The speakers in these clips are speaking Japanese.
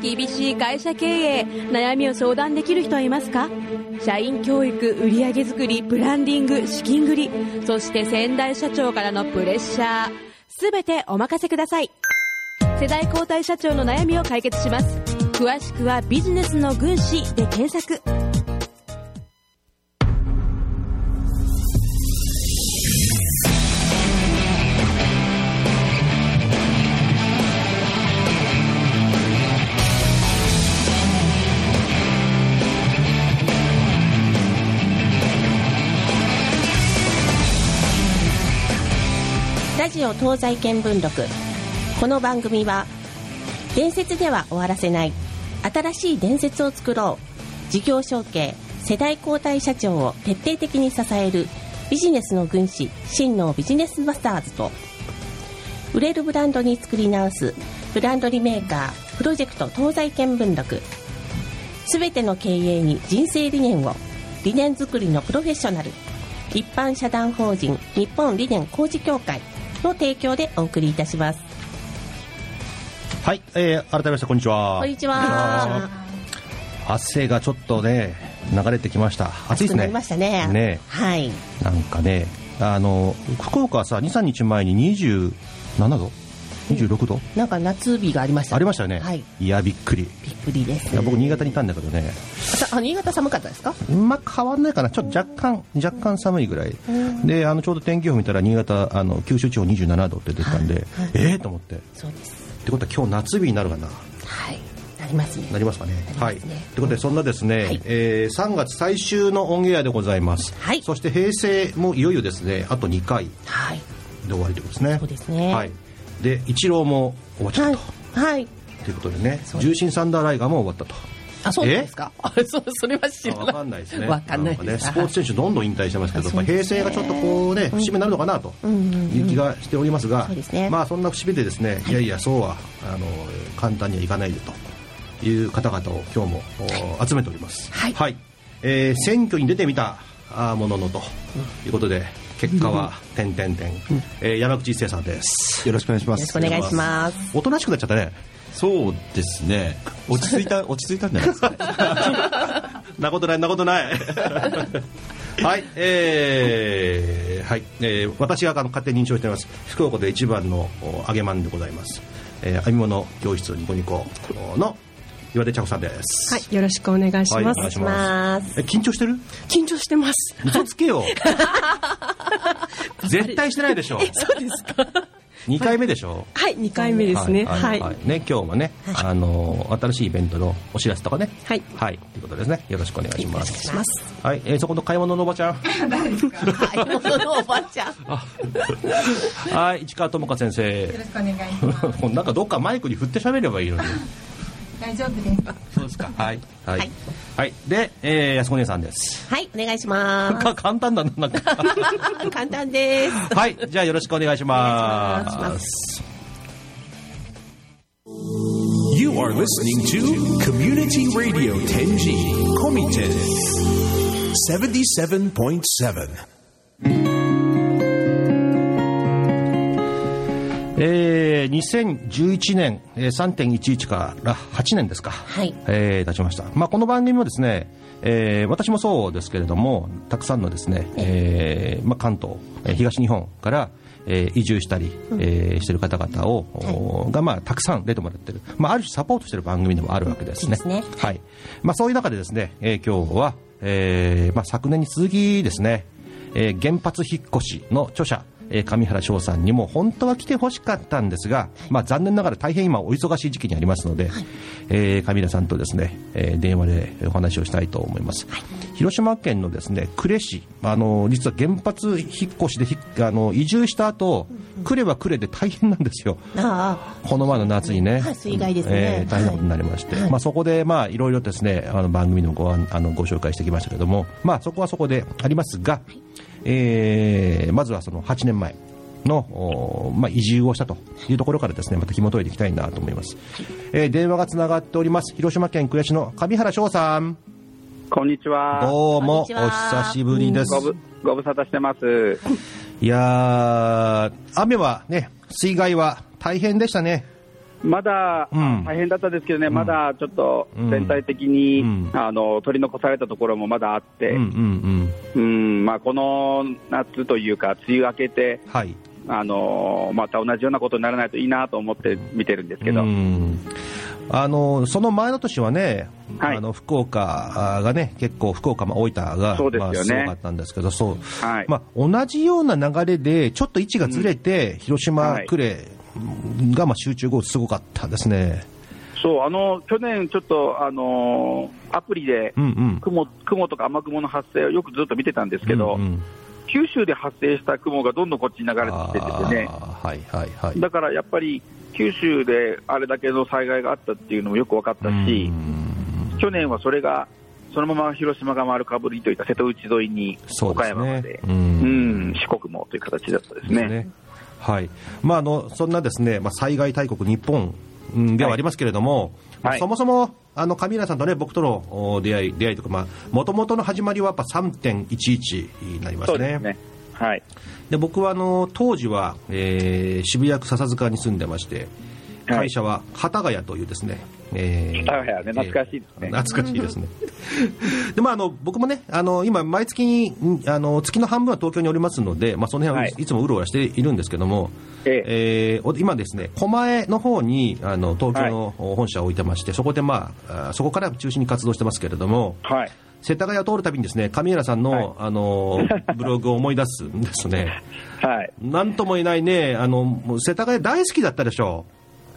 厳しい会社経営悩みを相談できる人はいますか？社員教育売上づくりブランディング資金繰りそして先代社長からのプレッシャー。全てお任せください。世代交代社長の悩みを解決します。詳しくはビジネスの軍師で検索。ジオ東西見聞録。この番組は伝説では終わらせない新しい伝説を作ろう事業承継世代交代社長を徹底的に支えるビジネスの軍師真のビジネスマスターズと売れるブランドに作り直すブランドリメーカープロジェクト東西見聞録。すべての経営に人生理念を理念作りのプロフェッショナル。一般社団法人日本理念工事協会。の提供でお送りいたしますはい、えー、改めましてこんにちは。こんにちは汗がちょっとね、流れてきました。暑いですね。ましたねねはいなんかね、あの、福岡はさ、2、3日前に27度 ?26 度、なんか夏日がありましたありましたよね。はいいや、びっくり。びっくりですいや僕、新潟にいたんだけどね、さあ新潟寒かったですか？まあ、変わんないかな、ちょっと若干、若干寒いぐらい。で、あの、ちょうど天気予報見たら、新潟、あの、九州地方27度って出てたんで、はいええと思って。っそうですてことは今日夏日になるかな？はいなりますねなりますかね？なはい。ということで、そんなですね、はいえー3月最終のオンエアでございます。はいそして平成もいよいよですね、あと2回はいで終わりということですね。そうですねはい。で、一郎も終わっちゃはいったと。はい。ということでね、重心サンダーライガーも終わったと。あそうですか？あそうそれは知らない。かんないですね。わかんないです。ねスポーツ選手どんどん引退してますけど、やっぱ平成がちょっとこうね、節目になるのかなという気がしておりますがまあそんな節目でですね、い。やいやそうはあの簡単にはいかないでという方々を今日もお集めております。はい。えー選挙に出てみたもののということで。結果は点点点、えー山口一生さんです。よろしくお願いしまよろしすくお願いします。おとなしくなっちゃったね。そうですね。落ち着いた 落ち着いたんじゃないですか？なことないなことない。はいえー はい、えー私があの勝手に認証しております。福岡で一番のお揚げまんでございます、えー、編み物教室ニコニコの岩出茶子さんですはい、よろしくお願いします。願いしまますすえ緊張してる？緊張してます。嘘つけよ 絶対してないでしょそうですか。2回目でしょはい、二回目ですね。はい。ね今日もね、あの新しいイベントのお知らせとかねはいはいということですねよろしくお願いしますしますはい、えーそこの買い物のおばちゃん買い物のおばちゃん はい、市川智香先生。よろしくお願いします。なんかどっかマイクに振って喋ればいいのに。大丈夫です。そうですか。はい。はい。ははいい。で、えー、安子姉さんです。はいお願いしまか 簡単だな、なんか。す 簡単ですはい。じゃあよろしくお願いしま。お願いします You are listening to Community Radio Tenji Komiten 77.7. えー、2011年、えー、3.11から8年ですか。はいえー、経ちました。まあ、この番組もですね、えー、私もそうですけれども、たくさんのですね、えー、まあ、関東、えー東日本から、えー移住したり、えーしてる方々を、おが、まあ、たくさん出てもらってる、まあ、ある種サポートしてる番組でもあるわけですね。そうですねはい。まあ、そういう中でですね、えー今日は、えーまあ、昨年に続きですね、えー原発引っ越しの著者、えー上原翔さんにも本当は来てほしかったんですが、まあ、残念ながら大変今お忙しい時期にありますので、えー上原さんとですね、えー電話でお話をしたいと思います、広島県のですね呉市あの実は原発引っ越しでひあの移住した後、呉は呉で大変なんですよ。あこの前の夏にね、はい水害ですね。えー大変なことになりまして、はい。まあ、そこでまあいろいろですねあの番組でもごああのご紹介してきましたけども、まあ、そこはそこでありますが、えーまずはその8年前の、おまあ、移住をしたというところからですねまた紐解いていきたいなと思います、えー電話がつながっております。広島県呉市の上原翔さん。こんにちは。どうもお久しぶりです。ごぶご無沙汰してます。いやー雨はね水害は大変でしたねまだうん。大変だったですけどね、ん。まだちょっと全体的に、うん。あの取り残されたところもまだあって、うんまあ、この夏というか、梅雨明けて、はい。あのまた同じようなことにならないといいなと思って見てるんですけど、うん。あのその前の年はね、はい。あの福岡がね、結構、福岡、まあ、大分が、すよね。まあ、すごかったんですけど、そう。はい。まあ、同じような流れで、ちょっと位置がずれて、広島、はい。呉がまあ集中豪雨、すごかったですね。そうあの去年、ちょっと、あのアプリでうんうん。雲雲とか雨雲の発生をよくずっと見てたんですけど、うんうん。九州で発生した雲がどんどんこっちに流れてきててね、はいはいはい。だからやっぱり九州であれだけの災害があったっていうのもよく分かったし、去年はそれがそのまま広島が丸かぶりといった瀬戸内沿いに岡そうですね。山まで、ううんん、四国もという形だったですね。ねはいまあ、あのそんなですね、まあ、災害大国、日本うんではありますけれども、まあはいそもそもあの上浦さんとね僕とのお出会い出会いとか、もともとの始まりはやっぱ3.11になりますね。すね。はい。で僕はあの当時は、えー渋谷区笹塚に住んでまして、はい会社は幡ヶ谷というですね、えー幡ヶ谷ね懐かしいですねえー懐かしいですね。で まあ、あの僕もね、あの今、毎月にんあの月の半分は東京におりますので、まあ、その辺ははいいつもうろうろしているんですけども、ええーお今ですね、狛江の方にあの東京の本社を置いてまして、そこで、まあ、あそこから中心に活動してますけれども、はい。世田谷を通るたびにですね、上浦さんの、はいあの ブログを思い出すんですね。はい。なんとも言えないね、あのもう世田谷大好きだったでしょ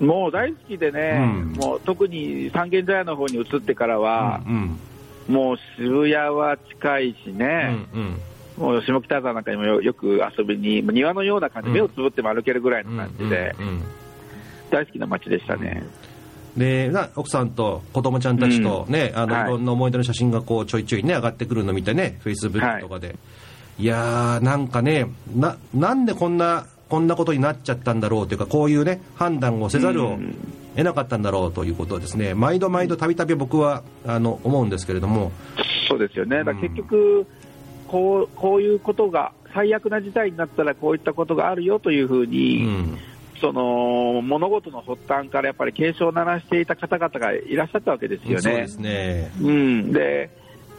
もう大好きでね、うん。もう特に三軒茶屋の方に移ってからう。は、うん。もう渋谷は近いしうんね、うん。もう下北沢なんかにもよよく遊びに、庭のような感じ、うん。目をつぶっても歩けるぐらいの感じで、うんうん大好きな街でしたね。でな奥さんと子供ちゃんたちとね、あのはい。いろんな思い出の写真がこうちょいちょいね上がってくるの見てね、フェイスブックとかで、い、やー、なんかねな、なんでこんなこんなことになっちゃったんだろうというか、こういうね判断をせざるをうん。得なかったんだろうということをですね、毎度毎度たびたび僕はあの思うんですけれども、そうですよね、だ結局こう、こういうことが、最悪な事態になったらこういったことがあるよというふううに、ん。その物事の発端からやっぱり警鐘を鳴らしていた方々がいらっしゃったわけですよね。そうで。すね。うん、で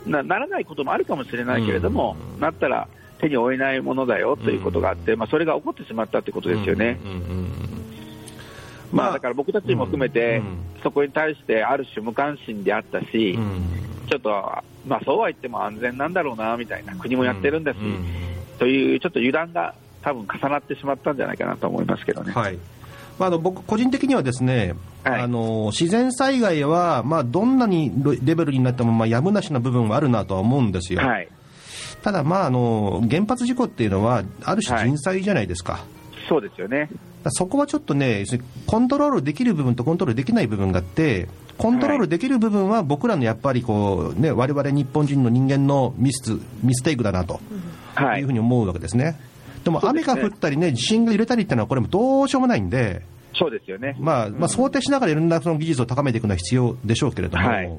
なならないこともあるかもしれないけれども、うん。なったら手に負えないものだよということがあって、まあ、それが起こってしまったということですよね。まあ、だから僕たちも含めて、うん。そこに対してある種無関心であったし、うん。ちょっと、まあ、そうは言っても安全なんだろうなみたいな、国もやってるんだし、うん。というちょっと油断が多分重なってしまったんじゃないかなと思いますけどね。はい。まあ、あの僕、個人的にはですね、はい。あの自然災害は、まあ、どんなにレベルになっても、まあ、やむなしな部分はあるなとは思うんですよ、はい、ただ、まあ、あの原発事故っていうのは、ある種人災じゃないですか。そうですよね。そこはちょっとね、コントロールできる部分とコントロールできない部分があって、コントロールできる部分は僕らのやっぱりこう、ね、我々日本人の人間のミスミステイクだなとはいいうふうに思うわけですね。でも雨そうですねが降ったりね、地震が揺れたりっていうのは、これもどうしようもないんで、そうですよね。まあ、まあ、想定しながらいろんなその技術を高めていくのは必要でしょうけれども、はい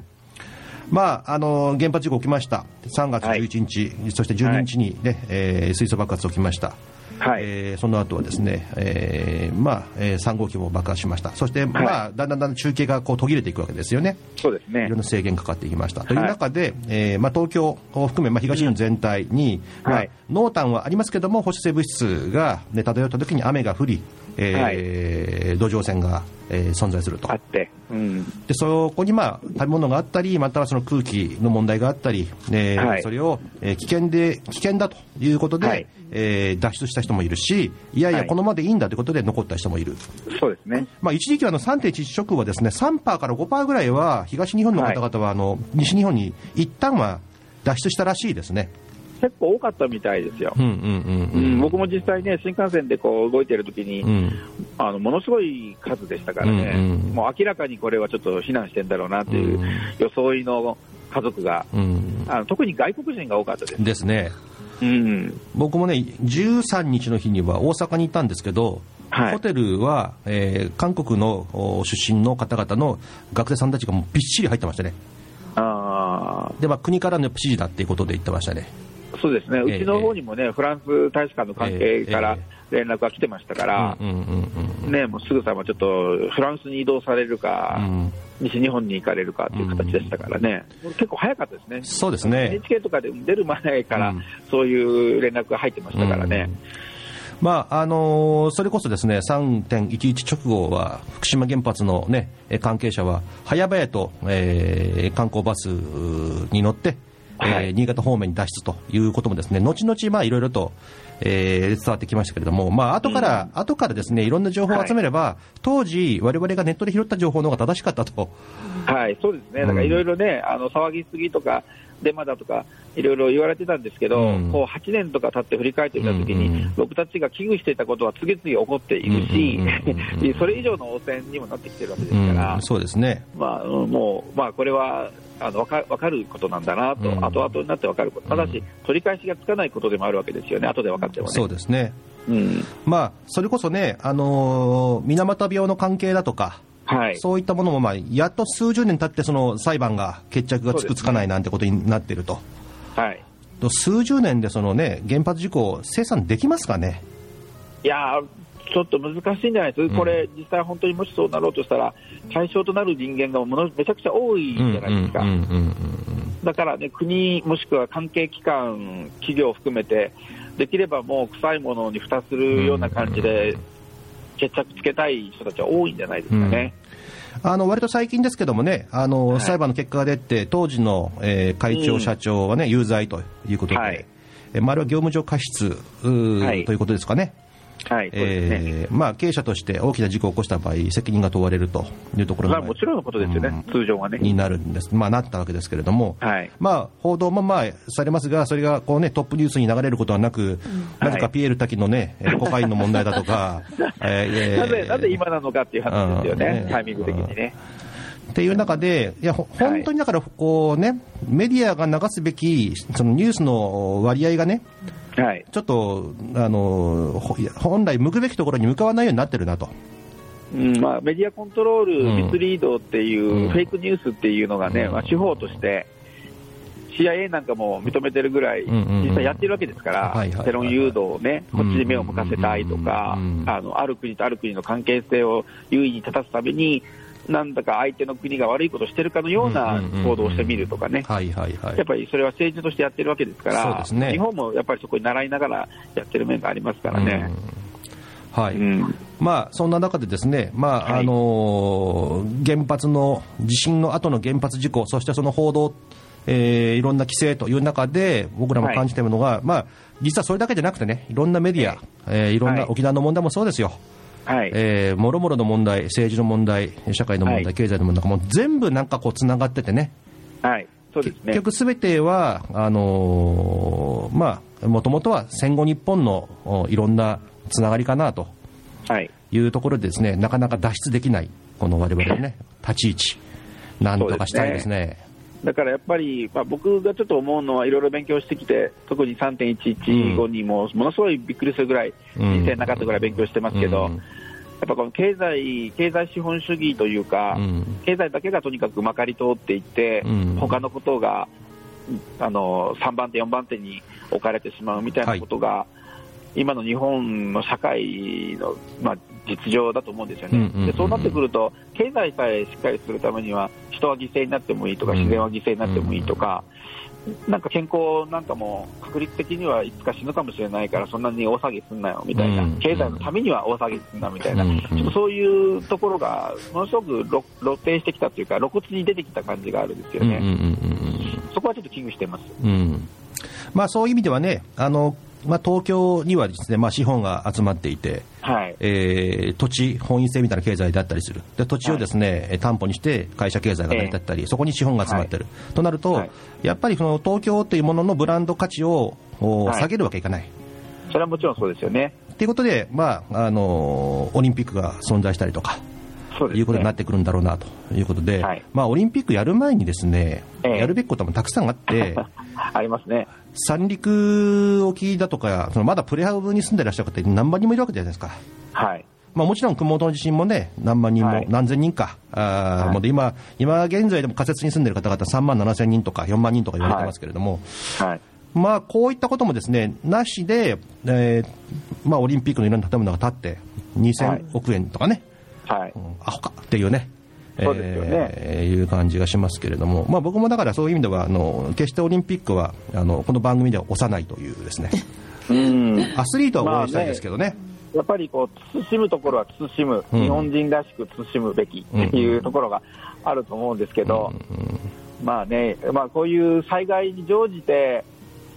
まあ、あの原発事故起きました、3月11日、そして12日に、ねえー水素爆発起きました。はい。えーその後はですね、えーまあえー3号機も爆発しました、そして、まあ、だんだんだんだん中継がこう途切れていくわけですよね、そうですね。いろんな制限かかっていきました。という中で、えーまあ、東京を含め、まあ、東日本全体に、まあはい。濃淡はありますけども、放射性物質が、ね、漂った時に雨が降り、えー土壌線が、えー存在するとあ。って、うん、でそこに、まあ、食べ物があったり、またはその空気の問題があったり、えーはいそれを、えー危険で危険だということで、はいえー脱出した人もいるし、いやいや、はいこのままでいいんだということで残った人もいる、そうですね。まあ、一時期はあの3.11直後はですね3%から5%ぐらいは東日本の方々はあの、西日本に一旦は脱出したらしいですね。結構多かったみたいですよ。僕も実際ね、新幹線でこう動いてるときに、うんあのものすごい数でしたからね、うんうんもう明らかにこれはちょっと避難してんだろうなっていううん装いの家族が、うんあの特に外国人が多かったです。ですね。うん、僕もね、13日の日には大阪に行ったんですけど、はいホテルは、えー韓国のお出身の方々の学生さんたちがもうびっしり入ってましたね。あで、まあ、国からの指示だっていうことで言ってましたね。そうですね、うちの方にもね、フランス大使館の関係からえ連絡が来てましたから、うんうんうんね、もうすぐさまちょっとフランスに移動されるか、うん。西日本に行かれるかっていう形でしたからね、結構早かったですね、そうですね。NHK とかで出る前からうん、そういう連絡が入ってましたからね。まああのーそれこそですね3.11直後は福島原発の、ね、え関係者は早々と、えー観光バスに乗って、えーはい。新潟方面に脱出ということもですね後々まあいろいろと、えー伝わってきましたけれども、まあ後から、後からですねいろんな情報を集めれば、当時我々がネットで拾った情報の方が正しかったと。はい、そうですね、だからいろいろね、あの騒ぎすぎとか、デマだとか、いろいろ言われてたんですけど、うん。こう8年とか経って振り返ってみたときに、うん。うん僕たちが危惧していたことは次々起こっているしうんうんうんうん、それ以上の汚染にもなってきてるわけですから、うんそうですね。まあ、うんもう、まあ、これはあの分か分かることなんだなと、うん。後々になって分かること、ただし、取り返しがつかないことでもあるわけですよね、後で分かってもね。そうですね。うん。まあそれこそね、あのー水俣病の関係だとか、はい、そういったものも、まあ、やっと数十年経って、その裁判が決着がつく、つかないなんてことになっていると、はい。と数十年でその、ね、原発事故を清算できますかね、いやー、ちょっと難しいんじゃないです？か、これ、実際本当にもしそうなろうとしたら、対象となる人間がものめちゃくちゃ多いじゃないですか、うんうんうんだからね、国、もしくは関係機関、企業を含めて、できればもう臭いものに蓋するような感じで、決着つけたい人たちは多いんじゃないですかね。あの割と最近ですけどもね、あのはい。裁判の結果が出て、当時の、えー会長、うん。社長はね、有罪ということで、まあ、あれは業務上過失ということですかね。はい。えーまあ、経営者として大きな事故を起こした場合、責任が問われるというところまあ、もちろんのことですよね、うん。通常はね。になるんです、まあ、なったわけですけれども、はい。まあ、報道もまあされますが、それがこう、ね、トップニュースに流れることはなく、なぜかピエール滝の、ね、えーコカインの問題だとか、えーなぜなぜ今なのかっていう話ですよね。う、ん。タイミング的にね。っていう中で、いやほ本当にだからこう、ね、メディアが流すべきそのニュースの割合がね、はい、ちょっとあの本来向くべきところに向かわないようになってるなと。うんまあ、メディアコントロール、うん。ミスリードっていう、うん。フェイクニュースっていうのがね、うん。まあ、手法として、CIA なんかも認めてるぐらい、実際やってるわけですから、世論誘導をね、こっちに目を向かせたいとかあのある国とある国の関係性を優位に立たすために、なんだか相手の国が悪いことをしてるかのような行動をしてみるとかね。はいはいはい。やっぱりそれは政治としてやってるわけですから、そうですね。日本もやっぱりそこに習いながらやってる面がありますからね。うん。はい。うん。まあ、そんな中でですね、まあはい。あのー原発の地震の後の原発事故、そしてその報道、えーいろんな規制という中で、僕らも感じているのが、まあ、実はそれだけじゃなくてね、いろんなメディア、えーいろんなはい。沖縄の問題もそうですよ、はい、えーもろもろの問題、政治の問題、社会の問題、はい経済の問題、もう全部なんかこう、つながっててね、はい、そうですね。結局すべては、あのーまあ、もともとは戦後日本のおいろんなつながりかなと。はいいうところでですね、なかなか脱出できない、この我々のね、立ち位置、なんとかしたいですね。だからやっぱり、まあ、僕がちょっと思うのは、いろいろ勉強してきて、特に3.11後にも、ものすごいびっくりするぐらい、うん。人生なかったぐらい勉強してますけど、うん。やっぱこの経済、経済資本主義というか、うん。経済だけがとにかくまかり通っていって、うん。他のことがあの3番手、4番手に置かれてしまうみたいなことが、今の日本の社会の、まあ、実情だと思うんですよね、うんうんうんうん。でそうなってくると、経済さえしっかりするためには、人は犠牲になってもいいとか、うん。自然は犠牲になってもいいとか、なんか健康なんかも確率的にはいつか死ぬかもしれないから、そんなに大騒ぎすんなよみたいな、うん経済のためには大騒ぎすんなみたいな、うんちょっとそういうところが、ものすごく露露呈してきたというか、露骨に出てきた感じがあるんですよね、そこはちょっと危惧してます。うんうん。まあ、そういう意味ではね、あのまあ、東京にはですね、まあ、資本が集まっていて、はい。えー土地、本位制みたいな経済だったりする、で土地をですね、え担保にして会社経済が成り立ったり、そこに資本が集まってる、となると、はい。やっぱりその東京というもののブランド価値を下げるわけいかない。それはもちろんそうですよね。ということで、まああのオリンピックが存在したりとか、いうことになってくるんだろうなということで、はいまあ、オリンピックやる前にですね、ええやるべきこともたくさんあって、ありますね。三陸沖だとか、そのまだプレハブに住んでらっしゃる方、何万人もいるわけじゃないですか。はい。まあ、もちろん熊本の地震もね、何万人も、はい何千人か、あーはいもうで今、今現在でも仮設に住んでる方々3万7千人とか4万人とか言われてますけれども、はい。まあ、こういったこともですねなしで、えーまあ、オリンピックのいろんな建物が建って、2000億円とかね、はい。うんアホかっていうね。そうですよね。えーいう感じがしますけれども、まあ、僕もだからそういう意味ではあの決してオリンピックはあのこの番組では押さないというですね。うん。アスリートは応援したいですけどね,、やっぱりこう慎むところは慎む、うん。日本人らしく慎むべきっていうところがあると思うんですけど、まあね、まあ、こういう災害に乗じて、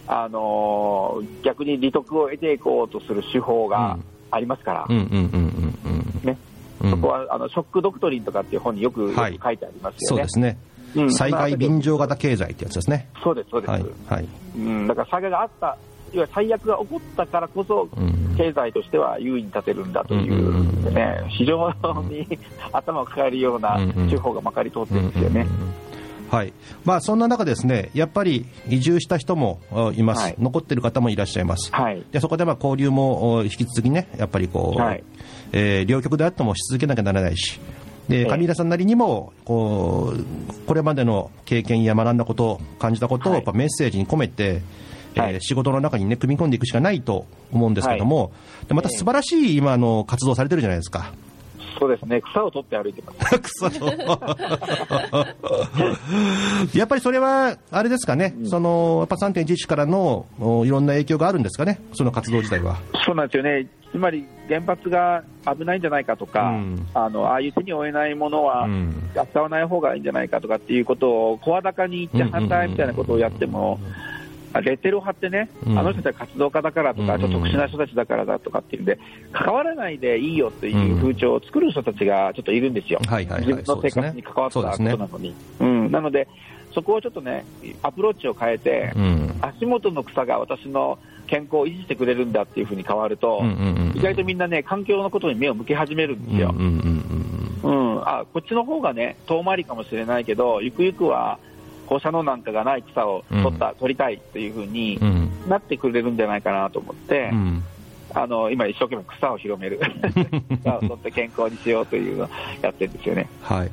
あのー逆に利得を得ていこうとする手法がありますから、うんうんうんうんうん。ね。うんそこはあのショック・ドクトリンとかっていう本によく,、書いてありますよね。そうですね、うん。災害便乗型経済ってやつですね。そうです、そうです、はいはい。うん、だから災害があった、いわゆる最悪が起こったからこそ、うん。経済としては優位に立てるんだという、うん非常に頭を抱えるようなうんうん。手法がまかり通ってるんですよね。はい。まあ、そんな中、ですねやっぱり移住した人もあいます、はい。残ってる方もいらっしゃいます、はい。でそこでまあ交流もお引き続きね、やっぱりこう、はいえー両極であってもし続けなきゃならないし、でええ。上平さんなりにもこう、これまでの経験や学んだこと、感じたことをはい。やっぱメッセージに込めて、えーはい。仕事の中に、ね、組み込んでいくしかないと思うんですけども、でまた素晴らしい今あの活動されてるじゃないですか。そうですね、草を取って歩いてます。草の やっぱりそれは、あれですかね、そのやっぱ3.11からのおいろんな影響があるんですかね、その活動自体は。そうなんですよね、つまり原発が危ないんじゃないかとか、うん。あのああいう手に負えないものはうん。使わない方がいいんじゃないかとかっていうことを声高に言って反対みたいなことをやっても、レッテルを貼ってね、うん。あの人たちは活動家だからとか、うん。ちょっと特殊な人たちだからだとかっていうんで、関わらないでいいよっていう風潮を作る人たちがちょっといるんですよ、はいはいはい。自分の生活に関わったことなのに。うん、なので、そこをちょっとね、アプローチを変えて、うん。足元の草が私の健康を維持してくれるんだっていうふうに変わると、うんうんうん意外とみんなね、環境のことに目を向け始めるんですよ。うんうんうんうん、あこっちの方がね、遠回りかもしれないけど、ゆくゆくは放射能なんかがない草を取った、取りたいっていうふうになってくれるんじゃないかなと思って、うん。あの今、一生懸命草を広める、草を取って健康にしようというのをやってるんですよね。はい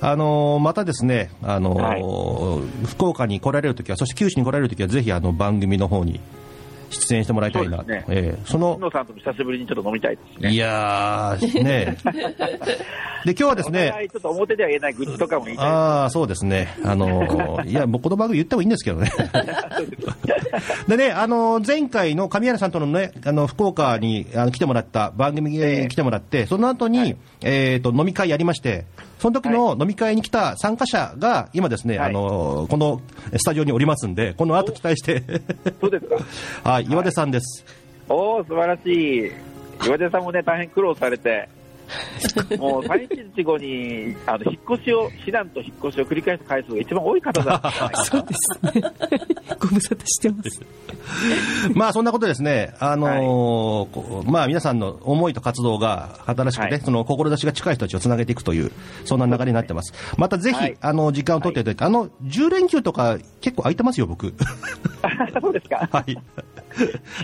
あのーまたですね、あのーはい。福岡に来られるときは、そして九州に来られるときは、ぜひあの番組の方に出演してもらいたいな、そうですね。ええその野さんとも久しぶりにちょっと飲みたいですね。いやー、ねで今日はですおね、ちょっと表では言えない愚痴とかも言いああ、そうですね。あのーいや、もうこの番組言ってもいいんですけどね。でね、あのー前回の神原さんとのね、あの、福岡にあの来てもらった、番組にええ。来てもらって、その後に、えっ、と、飲み会やりまして、その時の飲み会に来た参加者が、今ですね、はいあのーこのスタジオにおりますんで、この後期待して、そうですか。はい、岩出さんです。おお、素晴らしい。岩出さんもね、大変苦労されて、もう311後にあの引っ越しを、避難と引っ越しを繰り返す回数が一番多い方だ そうですね。ご無沙汰してます。まあそんなことですね、あのーこうまあ皆さんの思いと活動が新しくて、はいその志が近い人たちをつなげていくという、そんな流れになってます。またぜひ、はいあの時間を取っていただいて、あの10連休とか結構空いてますよ、僕。そうですか。はい。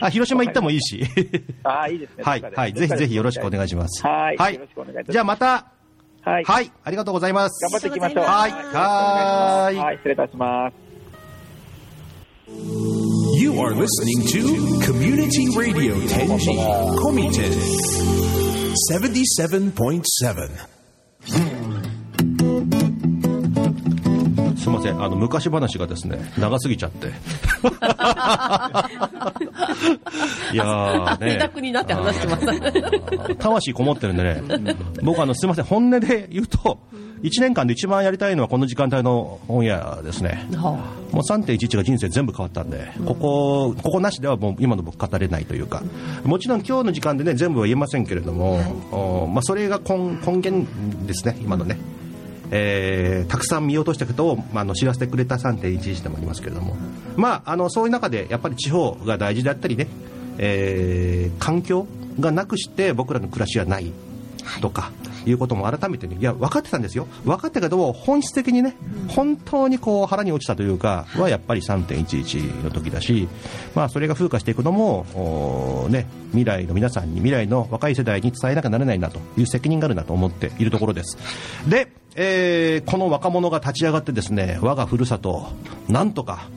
あ広島行ってもいいし。ああ、いいですね。はい、はい、ぜひぜひよろしくお願いします。はいはいよろしくお願いいたしますじゃあまた、はい。はい、ありがとうございます。頑張っていきましょう。はいはーいはい、失礼いたします。You are listening to Community Radio Tenji Komiten 77.7. すみません、あの昔話がですね長すぎちゃって。いやーね。汗だくになって話してます。魂こもってるんでね、僕あの、すみません、本音で言うと、1年間で一番やりたいのはこの時間帯のオンエアですね。もう3.11が人生全部変わったんで、ここ、ここなしではもう今の僕語れないというか、もちろん今日の時間でね、全部は言えませんけれども、おまあ、それが根根源ですね、今のね。えーたくさん見落としたことを、まあ、あの知らせてくれた3.11でもありますけれども、まあ、あのそういう中でやっぱり地方が大事であったりね、えー環境がなくして僕らの暮らしはないとか、いうことも改めてね、いや、分かってたんですよ、分かったけど、本質的にね、本当にこう腹に落ちたというか、はやっぱり3.11の時だし、まあ、それが風化していくのも、ね、未来の皆さんに、未来の若い世代に伝えなきゃならないなという責任があるなと思っているところです。で、えーこの若者が立ち上がってですね、我がふるさと、なんとか、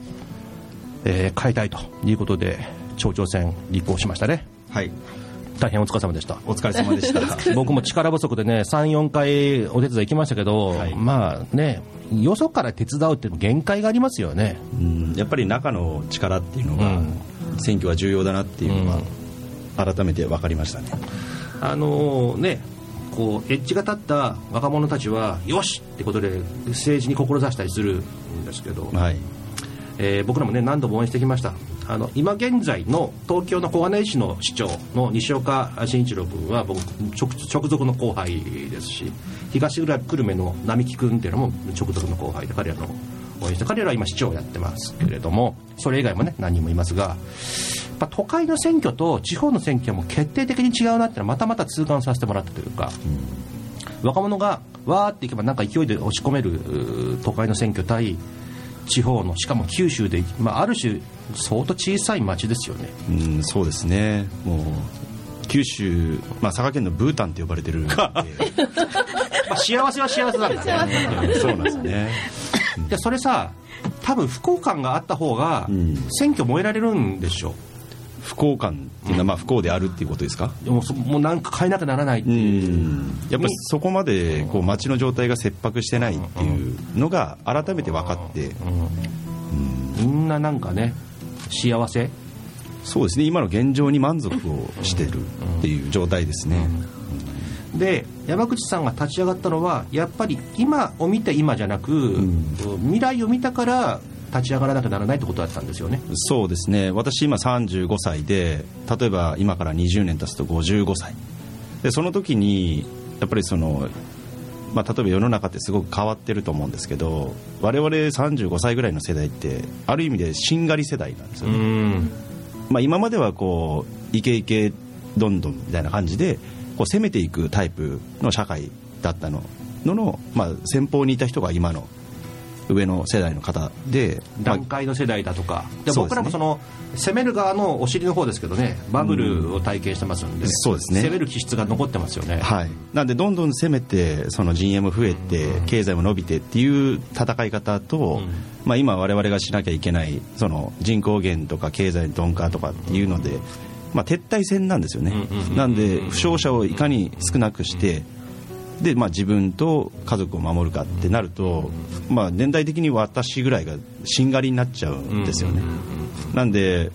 えー変えたいということで町長選立候補しましたね。はい。大変お疲れ様でした。お疲れ様でした。僕も力不足でね34回お手伝い行きましたけど、はい。まあねよそから手伝うって限界がありますよね。うん。やっぱり中の力っていうのが、うん。選挙は重要だなっていうのは、改めて分かりましたね。あのねこうエッジが立った若者たちはよしってことで政治に志したりするんですけど、はい。えー僕らもね何度も応援してきました。あの今現在の東京の小金井市の市長の西岡慎一郎君は僕直直属の後輩ですし東浦久留米の並木君っていうのも直属の後輩で彼らの応援して彼らは今市長をやってますけれどもそれ以外もね何人もいますがやっぱ都会の選挙と地方の選挙はもう決定的に違うなってのはまたまた痛感させてもらったというか、若者がわーっていけばなんか勢いで押し込める都会の選挙対地方のしかも九州で、まあ、ある種相当小さい町ですよね。うんそうですね。もう九州、まあ、佐賀県のブータンって呼ばれてるまあ、幸せは幸せなんだね。うん。そうなんですねでそれさ多分不幸感があった方がうん。選挙燃えられるんでしょ不幸感っていうのはまあ不幸であるっていうことですか？でもそもうなんか変えなきゃならないってういう、ん。やっぱりそこまでこう街の状態が切迫してないっていうのが改めて分かって。みんななんかね幸せ？そうですね。今の現状に満足をしてるっていう状態ですね。で山口さんが立ち上がったのはやっぱり今を見て今じゃなく、未来を見たから立ち上がらなきゃならないってことだったんですよね。そうですね。私今35歳で例えば今から20年経つと55歳。でその時にやっぱりそのまあ、例えば世の中ってすごく変わってると思うんですけど我々35歳ぐらいの世代ってある意味でしんがり世代なんですよね、ん。まあ、今まではこうイケイケどんどんみたいな感じでこう攻めていくタイプの社会だったの。のの、まあ、先方にいた人が今の上の世代の方で、まあ段階の世代だとか。で僕らもその攻める側のお尻の方ですけどねバブルを体験してますんで、そうですね。攻める気質が残ってますよね、はい、なんでどんどん攻めてその陣営も増えて経済も伸びてっていう戦い方と、まあ、今我々がしなきゃいけないその人口減とか経済鈍化とかっていうので、まあ、撤退戦なんですよね。なんで負傷者をいかに少なくしてで、まあ、自分と家族を守るかってなると、まあ、年代的に私ぐらいがしんがりになっちゃうんですよね。なんで、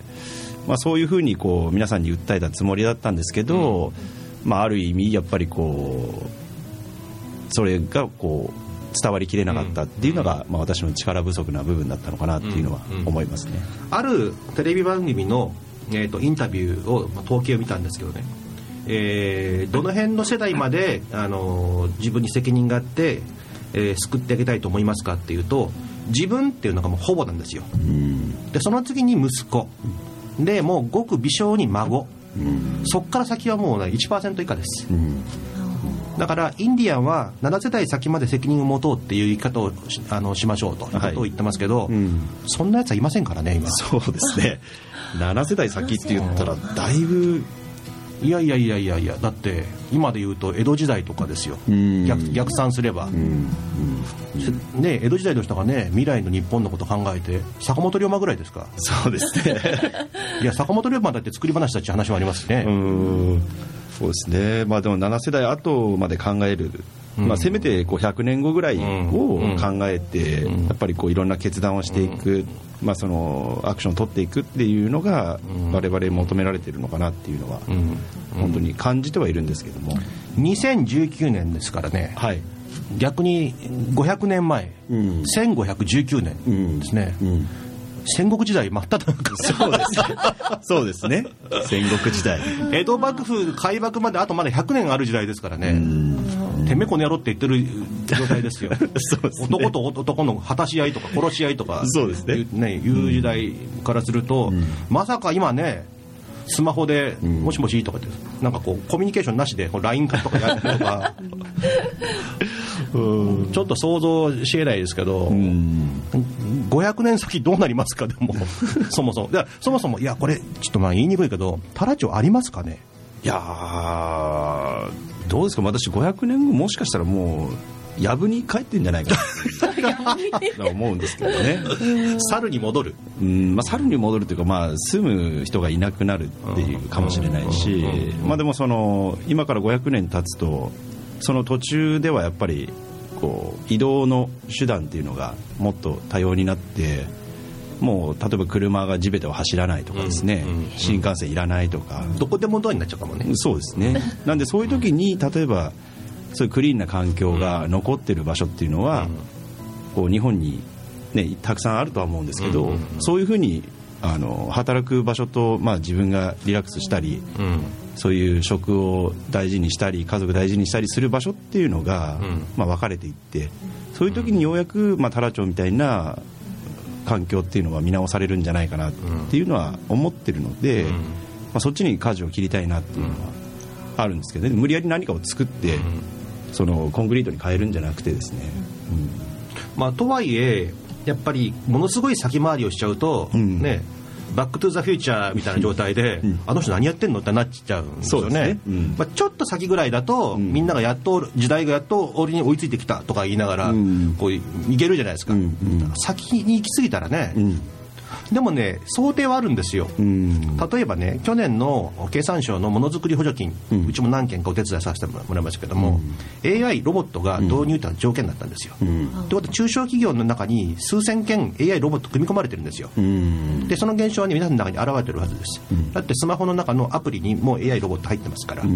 まあ、そういうふうにこう皆さんに訴えたつもりだったんですけど、まあ、ある意味やっぱりこうそれがこう伝わりきれなかったっていうのが、まあ、私の力不足な部分だったのかなっていうのは思いますね。あるテレビ番組の、えー、とインタビューを、まあ統計を見たんですけどね、えーどの辺の世代まで、あのー自分に責任があって、えー救ってあげたいと思いますかっていうと自分っていうのがもうほぼなんですよ。でその次に息子。でもうごく微小に孫。そっから先はもう、ね、1%以下です。だからインディアンは7世代先まで責任を持とうっていう言い方をしあのしましょうとい。うことを言ってますけど、ん。そんなやつはいませんからね今。そうですね。7世代先って言ったらだいぶいやいやいやいやいやだって今で言うと江戸時代とかですよ。ん。逆逆算すれば、ね、江戸時代の人がね未来の日本のこと考えて坂本龍馬ぐらいですか？そうですね。いや坂本龍馬だって作り話だって話もありますしね、うん。そうですね、まあ、でも7世代後まで考える、まあ、せめてこう100年後ぐらいを考えて、やっぱりこういろんな決断をしていく、まあ、そのアクションを取っていくっていうのが、我々求められているのかなっていうのは、本当に感じてはいるんですけども、2019年ですからね。はい、逆に500年前、うん。1519年ですね、うん、戦国時代真っ只中。そうですね、そうですね、戦国時代。江戸幕府開幕まであとまだ100年ある時代ですからね、てめえこの野郎って言ってる状態ですよ。そうですね。男と男の果たし合いとか殺し合いとかそうですね。ねいう時代からすると、まさか今ねスマホで「もしもし」とかってなんかこうコミュニケーションなしで LINE 化とかやったりとかちょっと想像しえないですけど、500年先どうなりますかでも そもそも。いやそもそもいやこれちょっとまあ言いにくいけどタラ町ありますかね？いやーどうですか？私500年後もしかしたらもうやぶに帰ってんじゃないかな。って思うんですけどね。猿に戻る。うん、まあ、猿に戻るというか、まあ、住む人がいなくなるっていうかもしれないし、まあ、でもその今から500年経つとその途中ではやっぱりこう移動の手段っていうのがもっと多様になってもう例えば車が地べたを走らないとかですね、新幹線いらないとか、どこでもドアになっちゃうかもね。そうですね。なんでそういう時に例えばそういうクリーンな環境が残ってる場所っていうのは、こう日本に、ね、たくさんあるとは思うんですけど、そういうふうにあの働く場所と、まあ、自分がリラックスしたり、そういう食を大事にしたり家族大事にしたりする場所っていうのが、まあ、分かれていってそういう時にようやく、まあ、太良町みたいな環境っていうのは見直されるんじゃないかなっていうのは思ってるので、まあ、そっちに舵を切りたいなっていうのはあるんですけどね。無理やり何かを作って、そのコンクリートに変えるんじゃなくてですね、まあとはいえやっぱりものすごい先回りをしちゃうと、ねバック・トゥ・ザ・フューチャーみたいな状態で、あの人何やってんのってなっちゃうんですよね。ね。うん。まあ、ちょっと先ぐらいだと、みんながやっと時代がやっと俺に追いついてきたとか言いながら、こういけるじゃないですか、先に行き過ぎたらね、でもね想定はあるんですよ、例えばね去年の経産省のものづくり補助金、うちも何件かお手伝いさせてもらいましたけども、AI ロボットが導入というのは条件だったんですよ、ということは中小企業の中に数千件 AI ロボット組み込まれてるんですよ、でその現象は、ね、皆さんの中に現れてるはずです、だってスマホの中のアプリにもう AI ロボット入ってますから、っ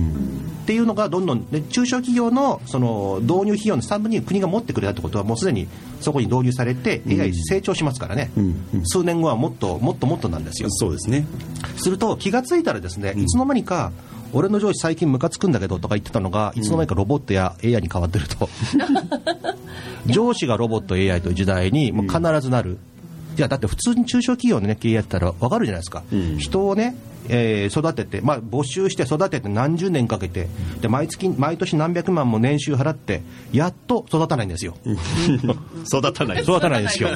ていうのがどんどん、ね、中小企業のその導入費用の3分に国が持ってくれたってことはもうすでにそこに導入されて AI 成長しますからね、数年後はもっともっともっとなんですよ。そうですね。すると気がついたらですね、いつの間にか俺の上司最近ムカつくんだけどとか言ってたのがいつの間にかロボットや AI に変わってると。上司がロボット AI という時代にもう必ずなる、いやだって普通に中小企業の、ね、経営やってたら分かるじゃないですか、人をね、えー育てて、まあ、募集して育てて何十年かけてで毎月毎年何百万も年収払ってやっと 育たないんですよ、育たない。育たないですよ。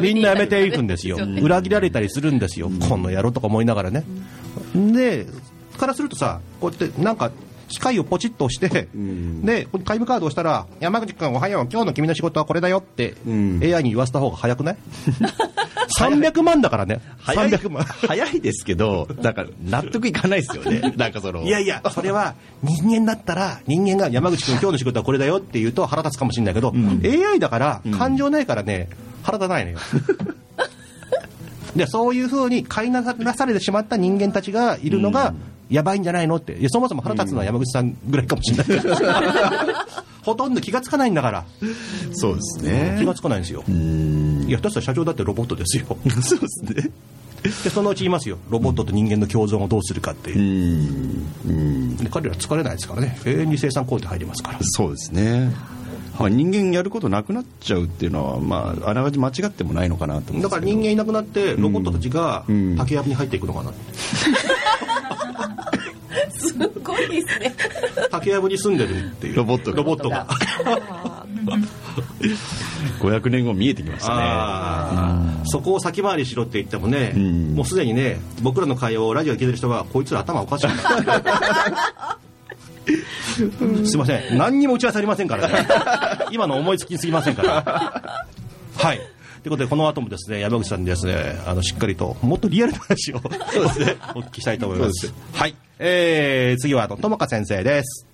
みんな辞めていくんですよ。裏切られたりするんですよ、こん。な野郎とか思いながらね。でからするとさこうやってなんか機械をポチッと押して、でタイムカードを押したら山口君おはよう今日の君の仕事はこれだよって、AI に言わせた方が早くない？300万だからね。早い。300万。早いですけどなんか納得いかないですよね。なんかその。いやいや、それは人間だったら、人間が山口君、今日の仕事はこれだよって言うと腹立つかもしれないけど、AI だから、感情ないからね、腹立たないのよ。でそういうふうに飼いなされてしまった人間たちがいるのが、やばいんじゃないのって。いやそもそも腹立つのは山口さんぐらいかもしれない。け どほとんど気がつかないんだから。そうですね。気がつかないんですよ。いや下手したら社長だってロボットですよ。そうですね。でそのうち言いますよ。ロボットと人間の共存をどうするかっていう、で彼ら疲れないですからね。永遠に生産工程入りますから。そうですね。まあ、人間やることなくなっちゃうっていうのは、まあ、あながち間違ってもないのかなと思うんだから人間いなくなってロボットたちがん。竹やぶに入っていくのかなって すごいですね。竹やぶに住んでるっていう。ロボットが。ロボットが。500年後見えてきましたね。そこを先回りしろって言ってもね、ん。もうすでにね僕らの会話をラジオで聞いてる人がこいつら頭おかしい。な すいません。何にも打ち合わせありませんからね。今の思いつきすぎませんから。はいということでこの後もですね山口さんにですねあのしっかりともっとリアルな話をそうですね。お聞きしたいと思います。はい、えー、次はあの友香先生です。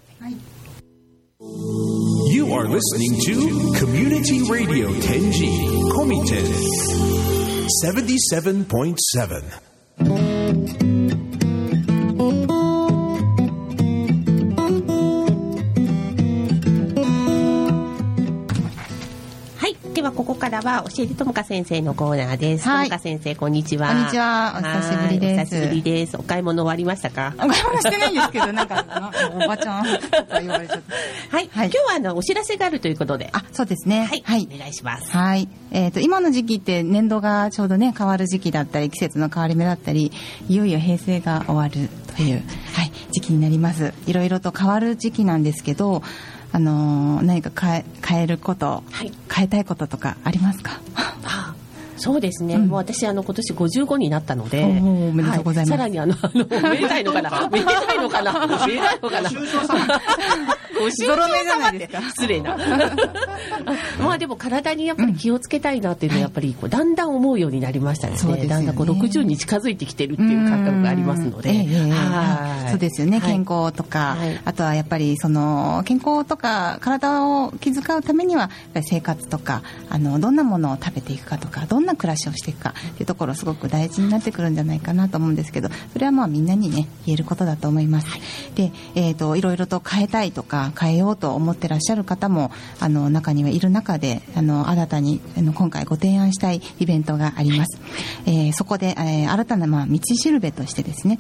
You are listening to Community Radio 77.7. ここからは、教えてともか先生のコーナーです。とはいもか先生、こんにちは。こんにちはお久しぶりですはいお久しぶりです。お買い物終わりましたか？お買い物してないんですけど、なんか、な おばちゃんとか言われちゃった。はい。はい今日は、あの、お知らせがあるということで。あ、そうですね。はい。はい。お願いします。はい。えっ、と、今の時期って年度がちょうどね、変わる時期だったり、季節の変わり目だったり、いよいよ平成が終わるという、はい、時期になります。いろいろと変わる時期なんですけど、あのー何か変え、変えること、はい変えたいこととかありますか？あそうですね、うん。もう私あの今年55になったので、おめでとうございます。はさらにあのあの 見えないのかな？見えないのかな？見えないのかな？ごゾロ目じゃないですか。失礼な。まあでも体にやっぱり気をつけたいなっていうのはやっぱりこうだんだん思うようになりましたので,、そうですよね。だんだんこう60に近づいてきてるっていう感覚がありますので、そうですよね、はい。健康とか、はい。あとはやっぱりその健康とか体を気遣うためには生活とかあのどんなものを食べていくかとかどんな暮らしをしていくかっていうところすごく大事になってくるんじゃないかなと思うんですけどそれはまあみんなにね言えることだと思います。で、えー、といろいろと変えたいとか変えようと思ってらっしゃる方もあの中にはいる中であの新たにあの今回ご提案したいイベントがあります。えーそこで、えー新たな、まあ、道しるべとしてですね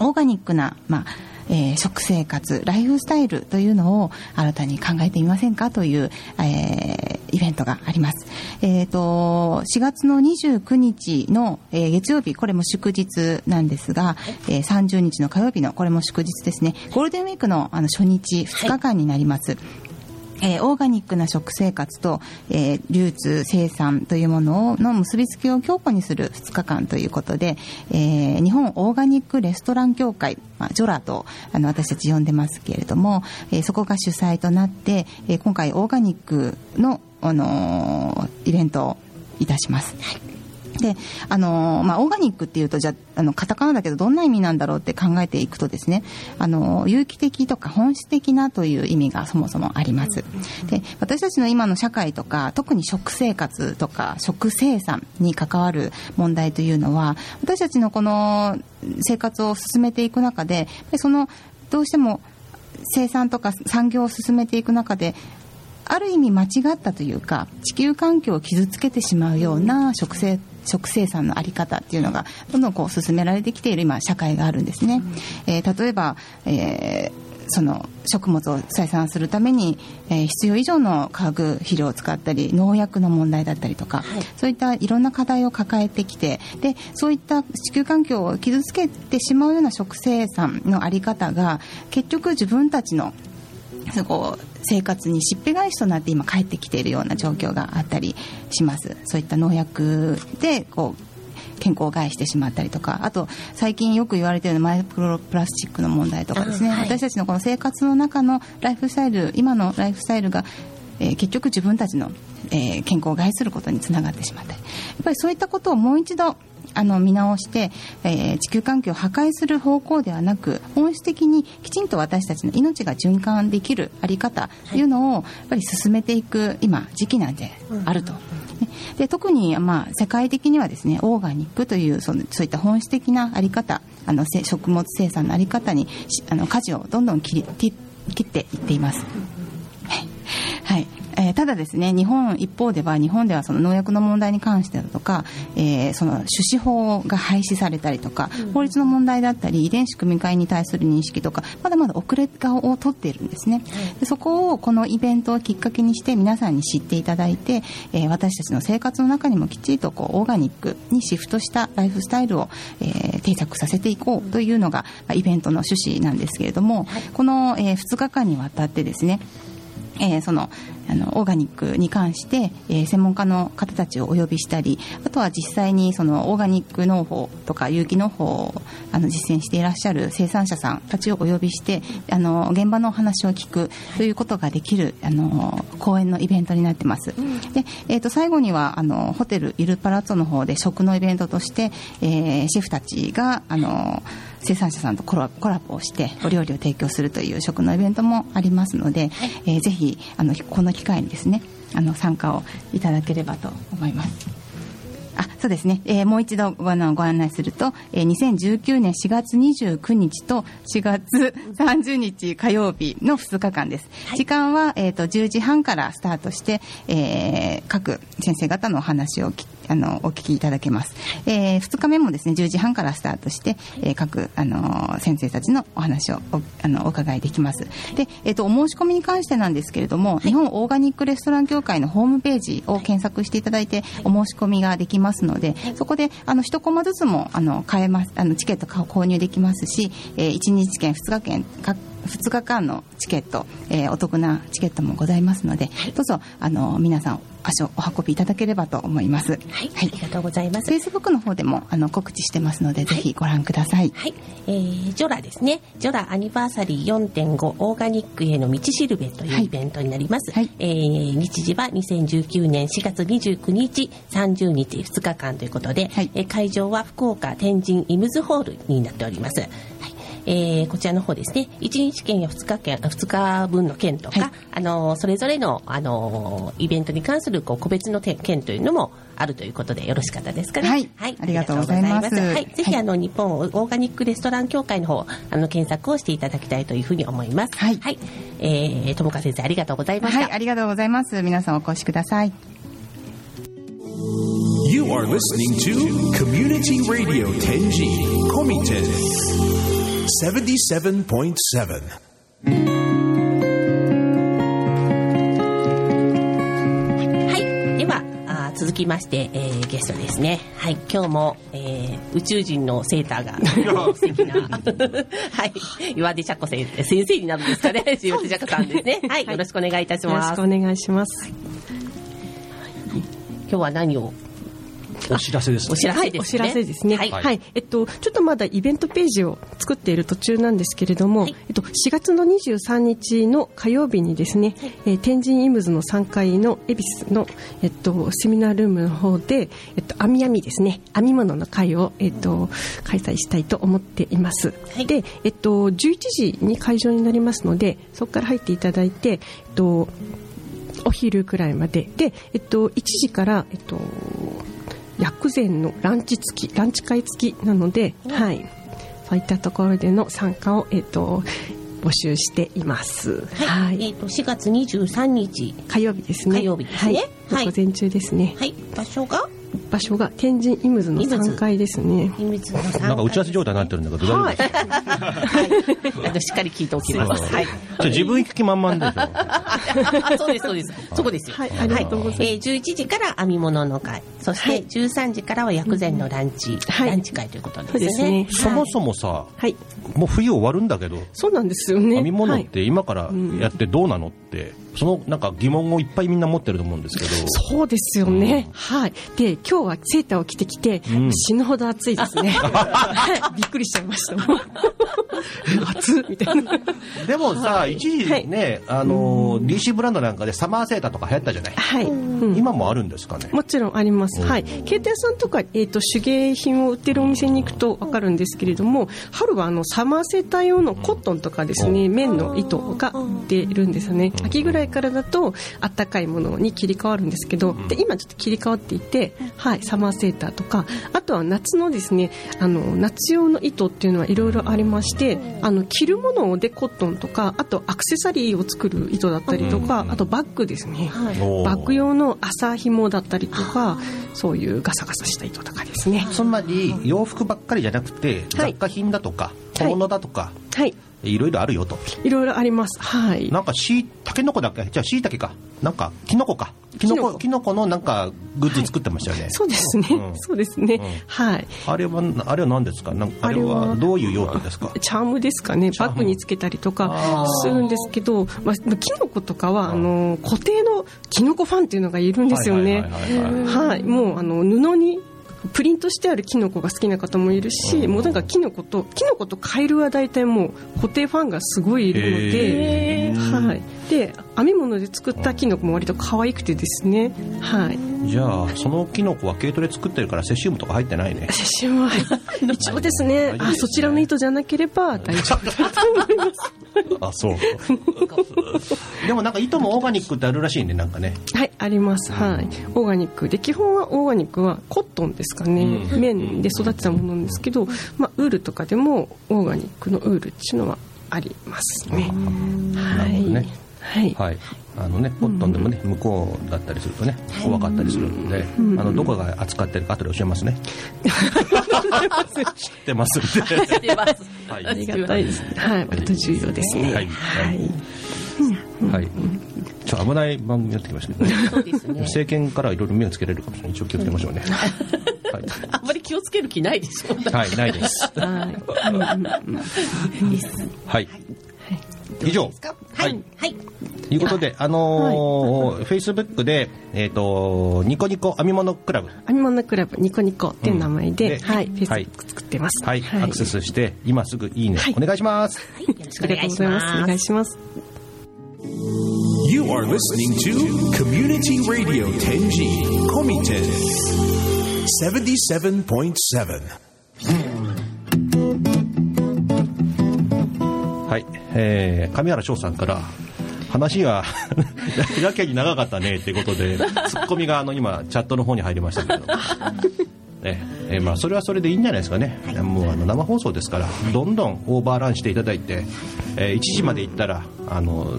オーガニックな、まあえー食生活、ライフスタイルというのを新たに考えてみませんかという、えーイベントがあります。えーと、4月の29日の、えー月曜日、これも祝日なんですが、えー30日の火曜日の、これも祝日ですね、ゴールデンウィークのあの初日、2日間になります。えーオーガニックな食生活と、えー流通生産というものをの結びつきを強固にする2日間ということで、えー日本オーガニックレストラン協会、まあ、ジョラとあの私たち呼んでますけれども、えそこが主催となって、え今回オーガニックの、あのイベントをいたします。はいであのまあ、オーガニックっていうとじゃあのカタカナだけどどんな意味なんだろうって考えていくとですねあの有機的とか本質的なという意味がそもそもあります。で私たちの今の社会とか特に食生活とか食生産に関わる問題というのは私たちのこの生活を進めていく中でそのどうしても生産とか産業を進めていく中である意味間違ったというか地球環境を傷つけてしまうような食生活食生産のあり方っていうのがどんどんこう進められてきている今社会があるんですね。えー例えば、えーその食物を採算するために、えー必要以上の化学肥料を使ったり農薬の問題だったりとか、そういったいろんな課題を抱えてきてでそういった地球環境を傷つけてしまうような食生産のあり方が結局自分たちのそこ生活にしっぺ返しとなって今帰ってきているような状況があったりします。そういった農薬でこう健康を害してしまったりとか。あと最近よく言われているマイクロプラスチックの問題とかですね、あはい。私たちのこの生活の中のライフスタイル今のライフスタイルがえー結局自分たちの、えー健康を害することにつながってしまったり。やっぱりそういったことをもう一度あの見直して、えー地球環境を破壊する方向ではなく本質的にきちんと私たちの命が循環できるあり方というのをやっぱり進めていく今時期なんであると。ね。で特に、まあ、世界的にはですねオーガニックというそのそういった本質的なあり方あのせ食物生産のあり方にしあの舵をどんどん切り切切っていっています。はいえーただですね日本一方では日本ではその農薬の問題に関してだとか、えーその種子法が廃止されたりとか、法律の問題だったり遺伝子組み換えに対する認識とかまだまだ遅れを取っているんですね、でそこをこのイベントをきっかけにして皆さんに知っていただいて、えー私たちの生活の中にもきっちりとこうオーガニックにシフトしたライフスタイルを、えー定着させていこうというのがまあイベントの趣旨なんですけれども、この、え2日間にわたってですねえーそのあのオーガニックに関して、えー専門家の方たちをお呼びしたりあとは実際にそのオーガニック農法とか有機農法をあの実践していらっしゃる生産者さんたちをお呼びしてあの現場のお話を聞くということができるあの講演のイベントになってます。でえー、と最後にはあのホテルイルパラッツォの方で食のイベントとして、えーシェフたちがあの生産者さんとコラコラボをしてお料理を提供するという食のイベントもありますので、えーぜひあのこの機会にですねあの参加をいただければと思います。あそうですね、えーもう一度ごあのご案内すると、えー2019年4月29日と4月30日火曜日の2日間です、時間は、えー、と10時半からスタートして、えー各先生方のお話をきあのお聞きいただけます、え2日目もですね10時半からスタートして、えー各、あの先生たちのお話をおあのお伺いできます。で、えー、とお申し込みに関してなんですけれども、日本オーガニックレストラン協会のホームページを検索していただいてお申し込みができますますのでそこであの1コマずつもあの買えますあのチケット購入できますし、え1日券2日券か2日間のチケット、えーお得なチケットもございますので、どうぞあの皆さん足をお運びいただければと思います。はい、ありがとうございます。Facebook の方でもあの告知してますので、ぜひご覧ください。はい、えー、ジョラですね。ジョラアニバーサリー4.5オーガニックへの道しるべというイベントになります。はいえー日時は2019年4月29日、30日2日間ということで、はいえー会場は福岡天神イムズホールになっております。はいえーこちらの方ですね、1日券や2日券、2日分の券とか、はい。あのーそれぞれの、あのーイベントに関するこう個別の券券というのもあるということでよろしかったですかね。はい。ありがとうございます。はい、ぜひ、はい。あの日本オーガニックレストラン協会の方あの検索をしていただきたいというふうに思います。はい。えー、友川先生ありがとうございました。はい、ありがとうございます。皆さんお越しください。You are listening to Community Radio Tenji Komiten 77.7. はい、ではあー続きまして、えーゲストですね。はい、今日も、えー宇宙人のセーターが 素敵な、はい、岩出茶子先生先生になるんですかね、岩出茶子さんですね。はい、よろしくお願いいたしよろます。しくお願いします。今日は何を？お知らせですお知らせですね。お知らせですね。はい。はい、えっと、ちょっとまだイベントページを作っている途中なんですけれども、はい。えっと、4月の23日の火曜日にですね、えー天神イムズの3階の恵比寿の、えっと、セミナールームの方で、えっと、編み編みですね、編み物の会を、えっと、開催したいと思っています。はい。で、えっと、11時に会場になりますので、そこから入っていただいて、えっと、お昼くらいまで。で、えっと、1時から、えっと、薬膳のランチ付きランチ会付きなので、はい、そういったところでの参加を、えっと、募集しています。はい、えっ、と4月23日、火曜日ですね。火曜日ですね。はい。はい。午前中ですね。はい、場所が？場所が天神イムズのイムズ3階ですね。秘密の3なんか打ち合わせ状態になってるんだけど、大丈夫はいですか、。はい、しっかり聞いておきます。はい。じゃあ自分行く気満々でしょ。あ そうですそうです。そこですよ。はいありがとうございますえー、11時から編み物の会、そしてはい13時からは薬膳のランチ、はいランチ会ということですそうですねね。そもそもさ、はい。もう冬終わるんだけど、そうなんですよね。編み物っはいて今からやってどうなのって、そのなんか疑問をいっぱいみんな持ってると思うんですけど、そうですよね、はい。で、今日はセーターを着てきて、うん死ぬほど暑いですね。は いびっくりしちゃいました。も う暑っみたいな。でもさ、一時ね、あの DC ブランドなんかでサマーセーターとか流行ったじゃない、はい。うん今もあるんですかね？もちろんあります。はい。携帯屋さんとか、えっ、と、手芸品を売ってるお店に行くとわかるんですけれども、春はあの、サマーセーター用のコットンとかですね、綿の糸が売ってるんですよね。秋ぐらいからだと、あったかいものに切り替わるんですけど、で、今ちょっと切り替わっていて、はい、サマーセーターとか、あとは夏のですね、あの、夏用の糸っていうのはいろいろありまして、あの、着るものでコットンとか、あとアクセサリーを作る糸だったりとか、あとバッグですね。おー。バッグ用の麻紐だったりとかそういうガサガサした糸とかですねつまり洋服ばっかりじゃなくて、はい雑貨品だとか小物だとか、はいい、ろいろあるよと。いろいろあります。はい。なんかしいたけのこだっけ？じゃあしいたけか。なんかきのこか。きのきのここきのこのなんかグッズ作ってましたよね、そうですね、うん。そうですね、ん。はい。あれはあれは何ですか？なんかあれはどういう用途ですか？チャームですかね。バッグにつけたりとかするんですけど、まあ、キノコとかはあの固定のキノコファンっていうのがいるんですよね。はいはいはいはい。はい。もうあの布にプリントしてあるキノコが好きな方もいるし、もうなんかキノコとキノコとカエルは大体もう固定ファンがすごいいるので、はい、で編み物で作ったキノコも割と可愛くてですね、はい、じゃあそのキノコは毛糸で作ってるからセシウムとか入ってないね。写真は。一応ですね。あそちらの糸じゃなければ大丈夫だと思います。あそう。でもなんか糸もオーガニックってあるらしいねなんかね。はい、あります。はい。オーガニック。で、基本はオーガニックはコットンですかね。綿で育てたものなんですけど、まあ、ウールとかでもオーガニックのウールっていうのはありますね。はなるほどい。ねはい。はい、あのね、コットンでもね、向こうだったりするとね、怖かったりするんで、あのどこが扱ってるか後で教えますね。知ってますんで。出ます。はいありがたいですね。はい。割と重要ですね。はいはい。はい。ちょっと危ない番組になってきましたね。そうですね。政権からいろいろ目をつけられるかもしれない。一応気をつけましょうね。はい。あんまり気をつける気ないでしょ。はい、ないです。はい。うんうんうんはい。以上。ですか？はい。はい。とい。うことで、あのー、フェイスブックで、えっ、と、ニコニコ編み物クラブ、編み物クラブニコニコっていう名前で、うん。ではい、フェイスブはい。ック作ってます。はい、アクセスして、今すぐいいね、はい。お願いします。よろしくありがとうごお願いしざいます。お願いします。You are listening to Community Radio Tenji Komiten 77.7. えー、上原翔さんから、話がやけに長かったねっていうことで、ツッコミがあの今、チャットの方に入りましたけど、ね えーまあ、それはそれでいいんじゃないですかね、もうあの生放送ですから、どんどんオーバーランしていただいて、えー1時まで行ったら、あの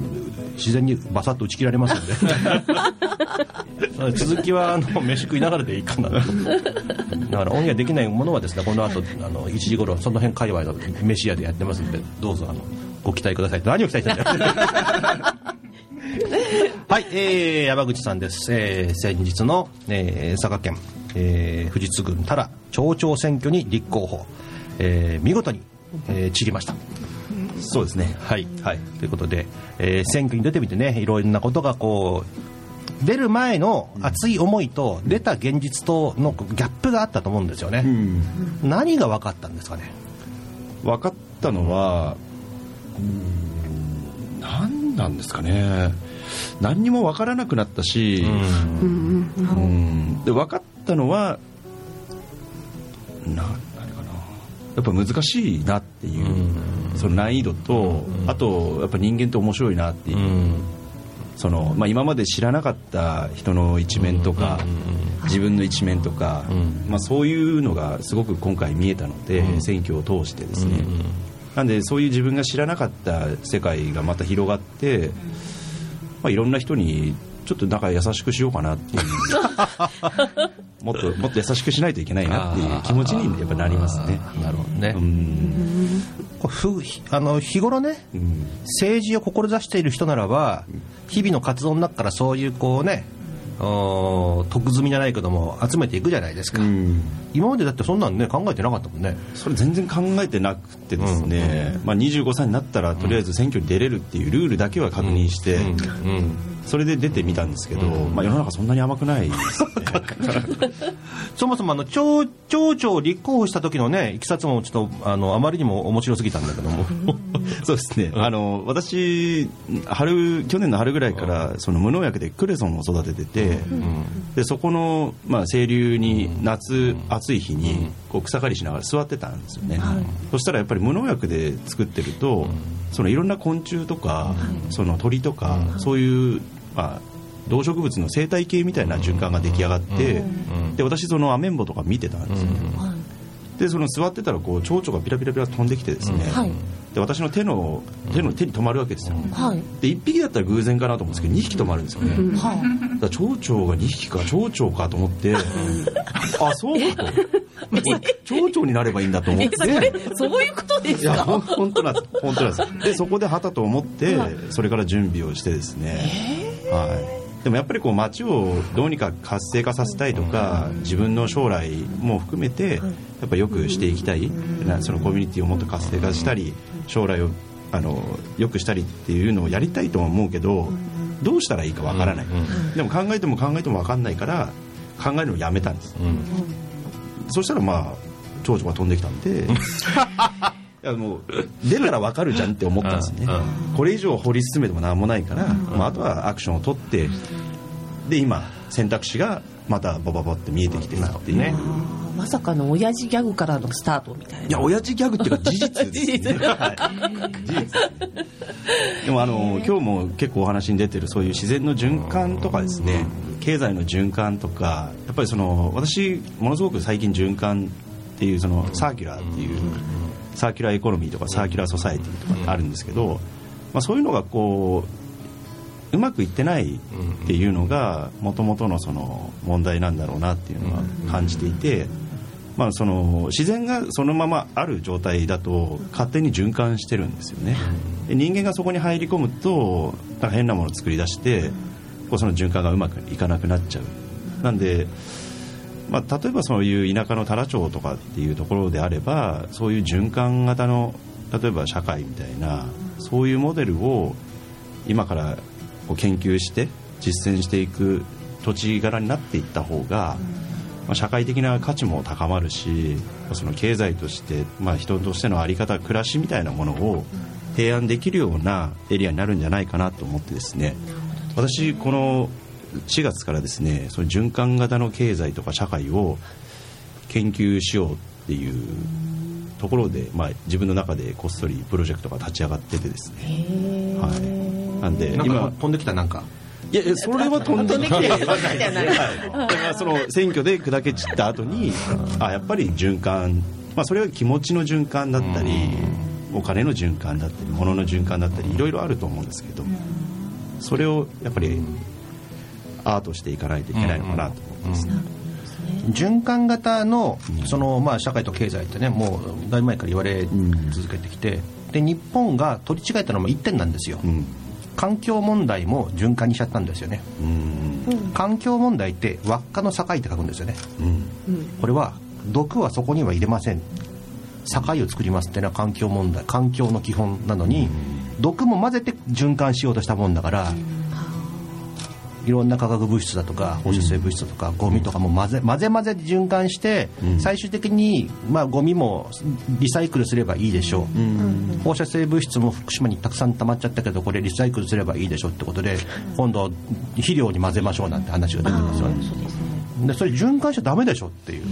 自然にバサッと打ち切られますんで、続きはあの飯食いながらでいいかなと、だからオンエアできないものはですねこの後あの1時頃その辺界隈の飯屋でやってますんで、どうぞあのご期待ください。何を期待してんだよ はい、えー、山口さんです。えー、先日の、えー、佐賀県、えー、富士津郡多良町長選挙に立候補、えー、見事に、えー、散りました。そうですねはい、はい、ということで、えー選挙に出てみてね、いろんなことがこう、出る前の熱い思いと、出た現実とのギャップがあったと思うんですよね。何が分かったんですかね。分かったのはうん。何なんですかね。何にも分からなくなったし、うん。で分かったのはな何かな。やっぱ難しいなっていう、その難易度と、あとやっぱ人間って面白いなっていう、そのまあ、今まで知らなかった人の一面とか、自分の一面とか、まあ、そういうのがすごく今回見えたので、選挙を通してですね、なんでそういう自分が知らなかった世界がまた広がって、まあ、いろんな人にちょっとなんか優しくしようかなっていう。もっともっと優しくしないといけないなっていう気持ちにやっぱなりますね。なるほどね。うん。こうふあの日頃ね、うん。政治を志している人ならば、日々の活動の中からそういうこうね、おー得済みじゃないけども、集めていくじゃないですか。うん。今までだってそんなんね、考えてなかったもんね。それ全然考えてなくてですね、まあ、25歳になったらとりあえず選挙に出れるっていうルールだけは確認して、うん。それで出てみたんですけど、まあ、世の中そんなに甘くないですね。そもそもあの町町長を立候補した時のねいきさつもちょっとあのあまりにも面白すぎたんだけども。そうですね、あの私春去年の春ぐらいからその無農薬でクレソンを育ててて、でそこの、まあ、清流に夏暑い日にこう草刈りしながら座ってたんですよね、そしたらやっぱり無農薬で作ってると、そのいろんな昆虫とか、その鳥とか、そういう、まあ、動植物の生態系みたいな循環が出来上がって、で私そのアメンボとか見てたんですよ、でその座ってたらこう蝶々がピラピラピラ飛んできてですね、はい。で私の手の手の手に止まるわけですよ、はい。で1匹だったら偶然かなと思うんですけど2匹止まるんですよね、はい。だから蝶々が2匹か蝶々かと思って あそうかと。蝶々になればいいんだと思って。そういうことですいやかほん本当なんです。本当なんです。でそこで旗と思ってそれから準備をしてですね、はい、でもやっぱりこう街をどうにか活性化させたいとか自分の将来も含めてやっぱ良くしていきたい。なそのコミュニティをもっと活性化したり将来をあの良くしたりっていうのをやりたいとは思うけどどうしたらいいかわからない。でも考えても考えても分かんないから考えるのをやめたんです。そしたらまあ蝶々が飛んできたんでい やもう出たら分かるじゃんって思ったんですね。これ以上掘り進めても何もないから、まあ、あとはアクションを取ってで今選択肢がまたバババって見えてきてるっていう。ねまさかの親父ギャグからのスタートみたいな。いや親父ギャグっていうか事実ですね。はい。事実でもあの今日も結構お話に出てるそういう自然の循環とかですね。経済の循環とかやっぱりその私ものすごく最近循環っていうその circular っていう circular economy とか circular society とかあるんですけど、まあ、そういうのがこううまくいってないっていうのがもともとのその問題なんだろうなっていうのは感じていて、まあ、その自然がそのままある状態だと勝手に循環してるんですよね。で人間がそこに入り込むとなんか変なものを作り出してこうその循環がうまくいかなくなっちゃう。なんで、まあ、例えばそういう田舎の太良町とかっていうところであればそういう循環型の例えば社会みたいなそういうモデルを今からこう研究して実践していく土地柄になっていった方が、まあ、社会的な価値も高まるしその経済として、まあ、人としての在り方暮らしみたいなものを提案できるようなエリアになるんじゃないかなと思ってですね。私この4月からですねその循環型の経済とか社会を研究しようっていうところで、まあ、自分の中でこっそりプロジェクトが立ち上がっててですね、はい、なんでなんか今飛んできたなんか？いやいやそれは飛んできてな いだからその選挙で砕け散った後にあやっぱり循環、まあ、それは気持ちの循環だったりお金の循環だったり物の循環だったりいろいろあると思うんですけどそれをやっぱりアートしていかないといけないのかなと思ってます。ね。循環型のその、まあ、社会と経済ってねもうだいぶ前から言われ続けてきて、で日本が取り違えたのも1点なんですよ、うん。環境問題も循環にしちゃったんですよね。うん。環境問題って輪っかの境って書くんですよね。うん。これは毒はそこには入れません。境を作りますっていうのは環境問題環境の基本なのに毒も混ぜて循環しようとしたもんだからいろんな化学物質だとか放射性物質だとかゴミとかも混ぜ混ぜ混ぜで循環してうん。最終的にまあゴミもリサイクルすればいいでしょう。うん。放射性物質も福島にたくさん溜まっちゃったけどこれリサイクルすればいいでしょうってことで今度肥料に混ぜましょうなんて話が出てますよね。でそれ循環しちゃダメでしょっていう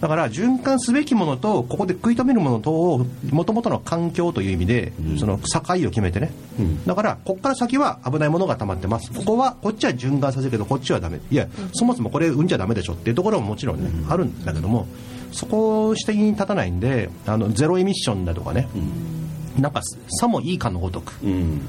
だから循環すべきものとここで食い止めるものとをもともとの環境という意味でうん。その境を決めてね。うん。だからここから先は危ないものが溜まってます。ここはこっちは循環させるけどこっちはダメ。いやそもそもこれ産んじゃダメでしょっていうところももちろんねあるんだけどもそこを指摘に立たないんであのゼロエミッションだとかね。なんかさもいいかのごとく。うんうん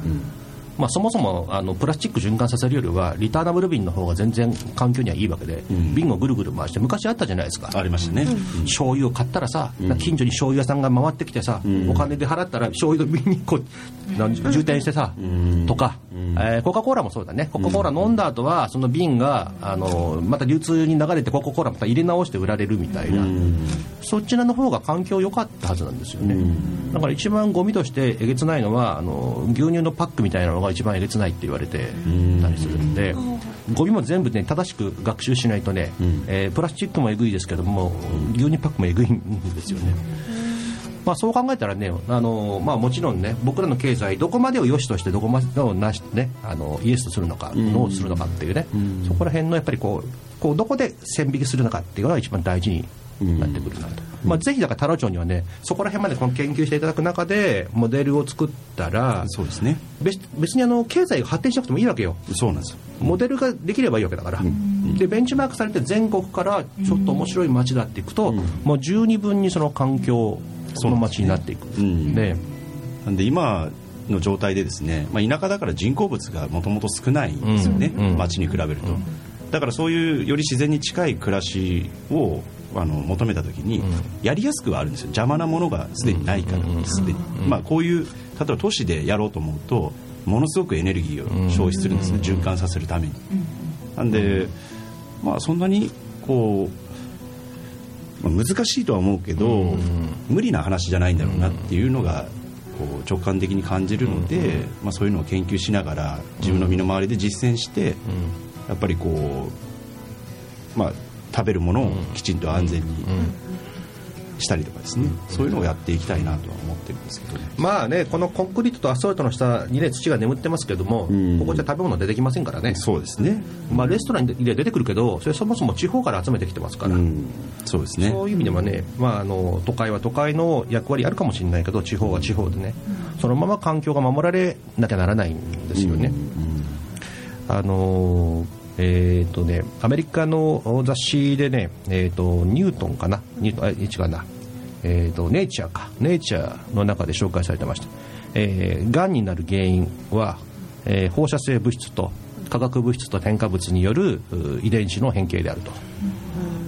まあ、そもそもあのプラスチック循環させるよりはリターナブル瓶の方が全然環境にはいいわけで、ん。瓶をぐるぐる回して昔あったじゃないですか。ありましたね、醤油を買ったらさ、ん。近所に醤油屋さんが回ってきてさ、ん。お金で払ったら醤油の瓶にこうなん充填してさ、ん。とか、ん。えーコカ・コーラもそうだね。コカ・コーラ飲んだ後はその瓶があのまた流通に流れてコカ・コーラまた入れ直して売られるみたいな、うん。そちらの方が環境良かったはずなんですよね、うん。だから一番ゴミとしてえげつないのはあの牛乳のパックみたいなのが一番えげつないって言われてたりするんで、ゴミも全部ね正しく学習しないとね、うん。えープラスチックもえぐいですけども牛乳パックもえぐいんですよね。まあ、そう考えたらね、あのまあ、もちろんね僕らの経済どこまでを良しとしてどこまでをなし、ね、あのイエスとするのか、んノーとするのかっていうね、ん。そこら辺のやっぱりこうこうどこで線引きするのかっていうのが一番大事になってくるなと、まあ、ぜひだから太郎町にはねそこら辺までこの研究していただく中でモデルを作ったらそうですね。別別にあの経済が発展しなくてもいいわけよ。そうなんですよ。モデルができればいいわけだから、でベンチマークされて全国からちょっと面白い街だっていくと、もう十二分にその環境の街になっていく。うん。でなんで今の状態でですね、まあ、田舎だから人工物がもともと少ないんですよね、うん。うん。町に比べると、だからそういうより自然に近い暮らしをあの求めた時に、やりやすくはあるんですよ。邪魔なものがすでにないからすでに、まあ、こういう例えば都市でやろうと思うとものすごくエネルギーを消費するんですね、循環させるために、なんで、まあ、そんなにこう、まあ、難しいとは思うけど、無理な話じゃないんだろうなっていうのがこう直感的に感じるので、まあ、そういうのを研究しながら自分の身の回りで実践して、やっぱりこう、まあ、食べるものをきちんと安全にしたりとかですね、そういうのをやっていきたいなとは思ってるんですけどね。まあねこのコンクリートとアスファルトの下にね土が眠ってますけども、ん。ここじゃ食べ物出てきませんからね、そうですね、まあ、レストランに出てくるけどそれそもそも地方から集めてきてますから、うん、そうですね。そういう意味ではね、まあ、あの都会は都会の役割あるかもしれないけど地方は地方でね、そのまま環境が守られなきゃならないんですよね。あのえーとね、アメリカの雑誌でね、えー、とニュートンかな、ニュートンあ違うな、えー、とネイチャーか、ネイチャーの中で紹介されてました、えー、になる原因は、えー放射性物質と化学物質と添加物による遺伝子の変形であると。お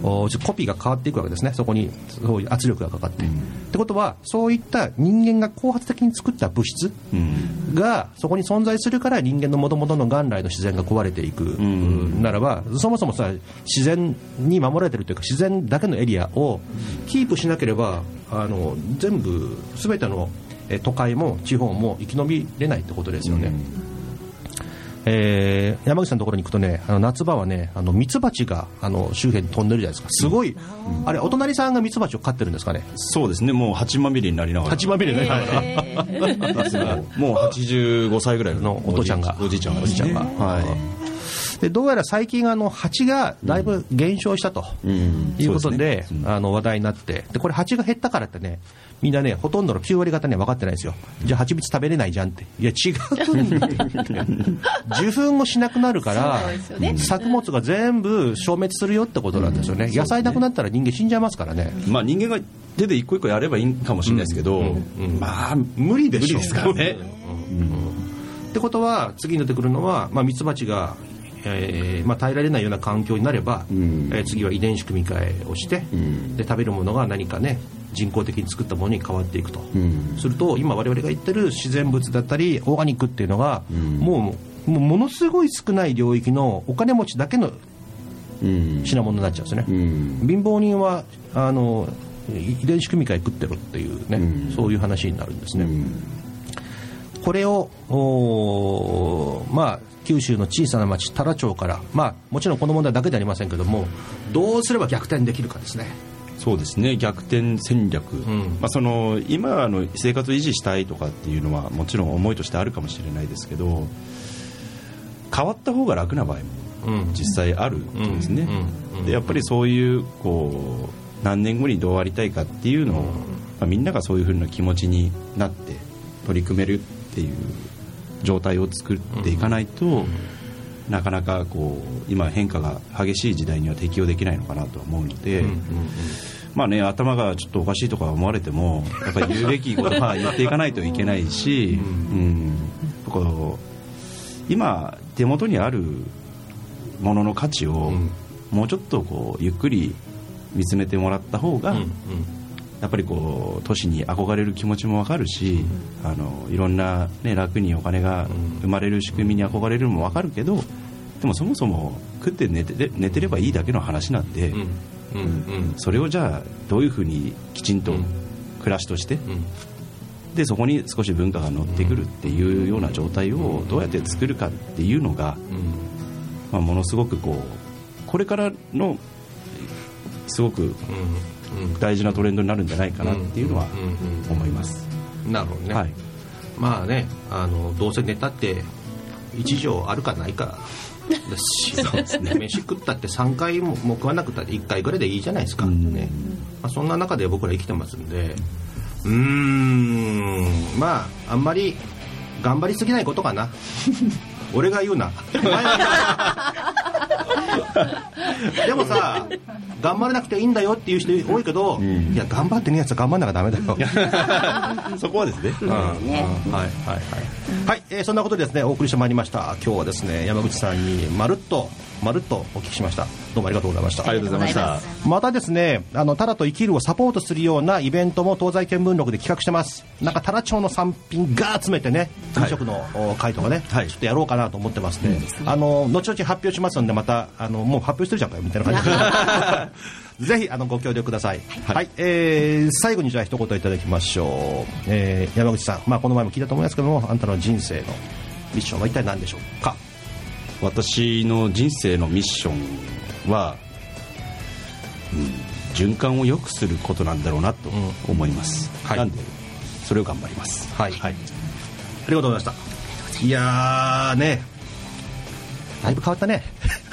コピーが変わっていくわけですね。そこにそういう圧力がかかって、ってことはそういった人間が後発的に作った物質うん。がそこに存在するから人間の元々の元来の自然が壊れていく、ん。ならばそもそもさ自然に守られてるというか自然だけのエリアをキープしなければあの全部全てのえ都会も地方も生き延びれないってことですよね。えー山口さんのところに行くとねあの夏場はねあのミツバチがあの周辺に飛んでるじゃないですか。すごい、あれお隣さんがミツバチを飼ってるんですかね？そうですね。もう八まみれになりながら。八まみれね、もう85歳ぐらいのお父ちゃんが。おじいちゃんが。おじいちゃんが。はいでどうやら最近あの蜂がだいぶ減少したと、うん。いうことであの話題になってでこれ蜂が減ったからってねみんなねほとんどの9割方ね分かってないですよ。じゃあ蜂蜜食べれないじゃんって。いや違うんだ 受粉をしなくなるから、作物が全部消滅するよってことなんですよね、野菜なくなったら人間死んじゃいますからね、まあ人間が手で一個一個やればいいかもしれないですけど、まあ無理でしょ無理ですからね。ってことは次に出てくるのは、まあ、ミツバチが、えーまあ、耐えられないような環境になれば、ん。えー次は遺伝子組み換えをして、ん。で食べるものが何かね人工的に作ったものに変わっていくと、ん。すると今我々が言ってる自然物だったりオーガニックっていうのが、ん。もうもうものすごい少ない領域のお金持ちだけのうん。品物になっちゃうんですよね、うん。貧乏人はあの遺伝子組み換え食ってるっていうね、うん。そういう話になるんですね、うん。これをまあ、九州の小さな町太良町から、まあ、もちろんこの問題だけではありませんけどもどうすれば逆転できるかですね。そうですね。逆転戦略、ん。まあ、その今あの生活を維持したいとかっていうのはもちろん思いとしてあるかもしれないですけど変わった方が楽な場合もうん。実際あるんですね、でやっぱりそういうこう何年後にどうありたいかっていうのを、まあ、みんながそういうふうな気持ちになって取り組めるっていう状態を作っていかないと、なかなかこう今変化が激しい時代には適応できないのかなとは思うので、まあね、頭がちょっとおかしいとか思われてもやっぱり言うべきことは言っていかないといけないし、うん。こう今手元にあるものの価値をもうちょっとこうゆっくり見つめてもらった方が、やっぱりこう都市に憧れる気持ちもわかるし、あのいろんな、ね、楽にお金が生まれる仕組みに憧れるのもわかるけどでもそもそも食って寝て寝てればいいだけの話なんで、うん。うん。それをじゃあどういうふうにきちんと暮らしとして、でそこに少し文化が乗ってくるっていうような状態をどうやって作るかっていうのが、まあ、ものすごくこうこれからのすごく大事なトレンドになるんじゃないかなっていうのは思います。なるほどね、はい。まあねあのどうせネタって一錠あるかないかですし そうです、ね、飯食ったって3回もも食わなくたって1回ぐらいでいいじゃないですか、ね。まあ、そんな中で僕ら生きてますんで。うーん。まああんまり頑張りすぎないことかな。俺が言うな。お 前が言う でもさ頑張らなくていいんだよっていう人多いけど、いや頑張ってねえやつは頑張んなきゃダメだよ。そこはですね、うん。はいはいはい。はい、えーそんなことでですねお送りしてまいりました。今日はですね山口さんにまるっとまるっとお聞きしました。どうもありがとうございました。ありがとうございました。またですねあのタラと生きるをサポートするようなイベントも東西見聞録で企画してます。なんかタラ町の産品が集めてね飲食のお会とかね、はい。ちょっとやろうかなと思ってますね、あの後々発表しますんでまたあのもう発表してるじゃんかよみたいな感じで。ぜひあのご協力ください。はい、えー最後にじゃあ一言いただきましょう、えー山口さん、まあ、この前も聞いたと思いますけどもあんたの人生のミッションは一体何でしょうか？私の人生のミッションは、うん循環を良くすることなんだろうなと思います、はい。なんでそれを頑張ります。はい、ありがとうございました。いやーねだいぶ変わったね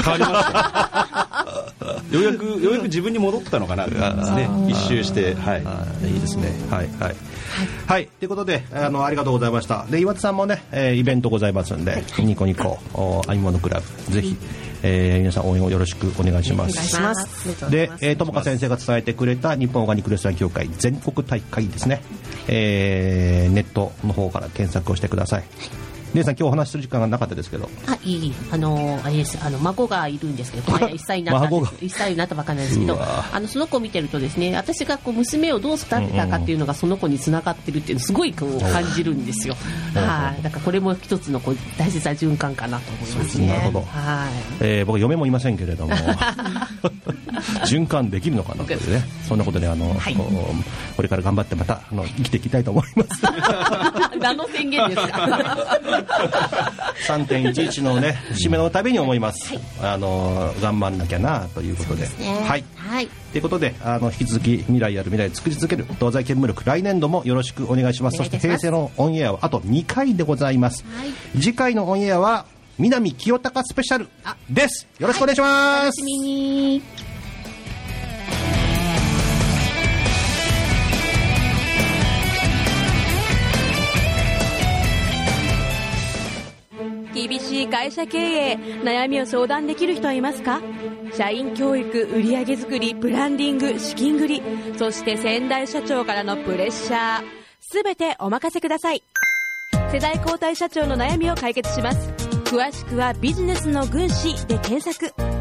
変わりましたようやくようやく自分に戻ったのかなね一周してはいいいですね。はいはい。はい。ということで、あの、ありがとうございました。で、岩田さんもね、えーイベントございますんで、ニコニコ、お編み物クラブ、ぜひ、えー皆さん応援をよろしくお願いします。お願いしますで、えー、友香先生が伝えてくれた日本オーガニックレストラン協会全国大会ですね、えーネットの方から検索をしてください。姉さん今日お話しする時間がなかったですけど。あいいあのあれです。あの孫がいるんですけど。この間1歳になったん孫が。です1歳になったばっかりなんですけど。あのその子を見てるとですね私がこう娘をどう育てたかっていうのがその子につながってるっていうのをすごいこう感じるんですよ。はい。だからこれも一つのこう大切な循環かなと思いますね。なるほど。はい。えー僕嫁もいませんけれども。循環できるのかなというね。そんなことであの、はい。これから頑張ってまたあの生きていきたいと思います。何の宣言ですか 3.11のね節目のたびに思います、あの頑張んなきゃなということで。はい。はい。ということであの引き続き未来ある未来を作り続ける東西見聞録来年度もよろしくお願いします。そして平成のオンエアはあと2回でございます、次回のオンエアは南清隆スペシャルです。よろしくお願いします、楽しみに厳しい会社経営悩みを相談できる人はいますか？社員教育売上づくりブランディング資金繰りそして先代社長からのプレッシャー。全てお任せください。世代交代社長の悩みを解決します。詳しくはビジネスの軍師で検索。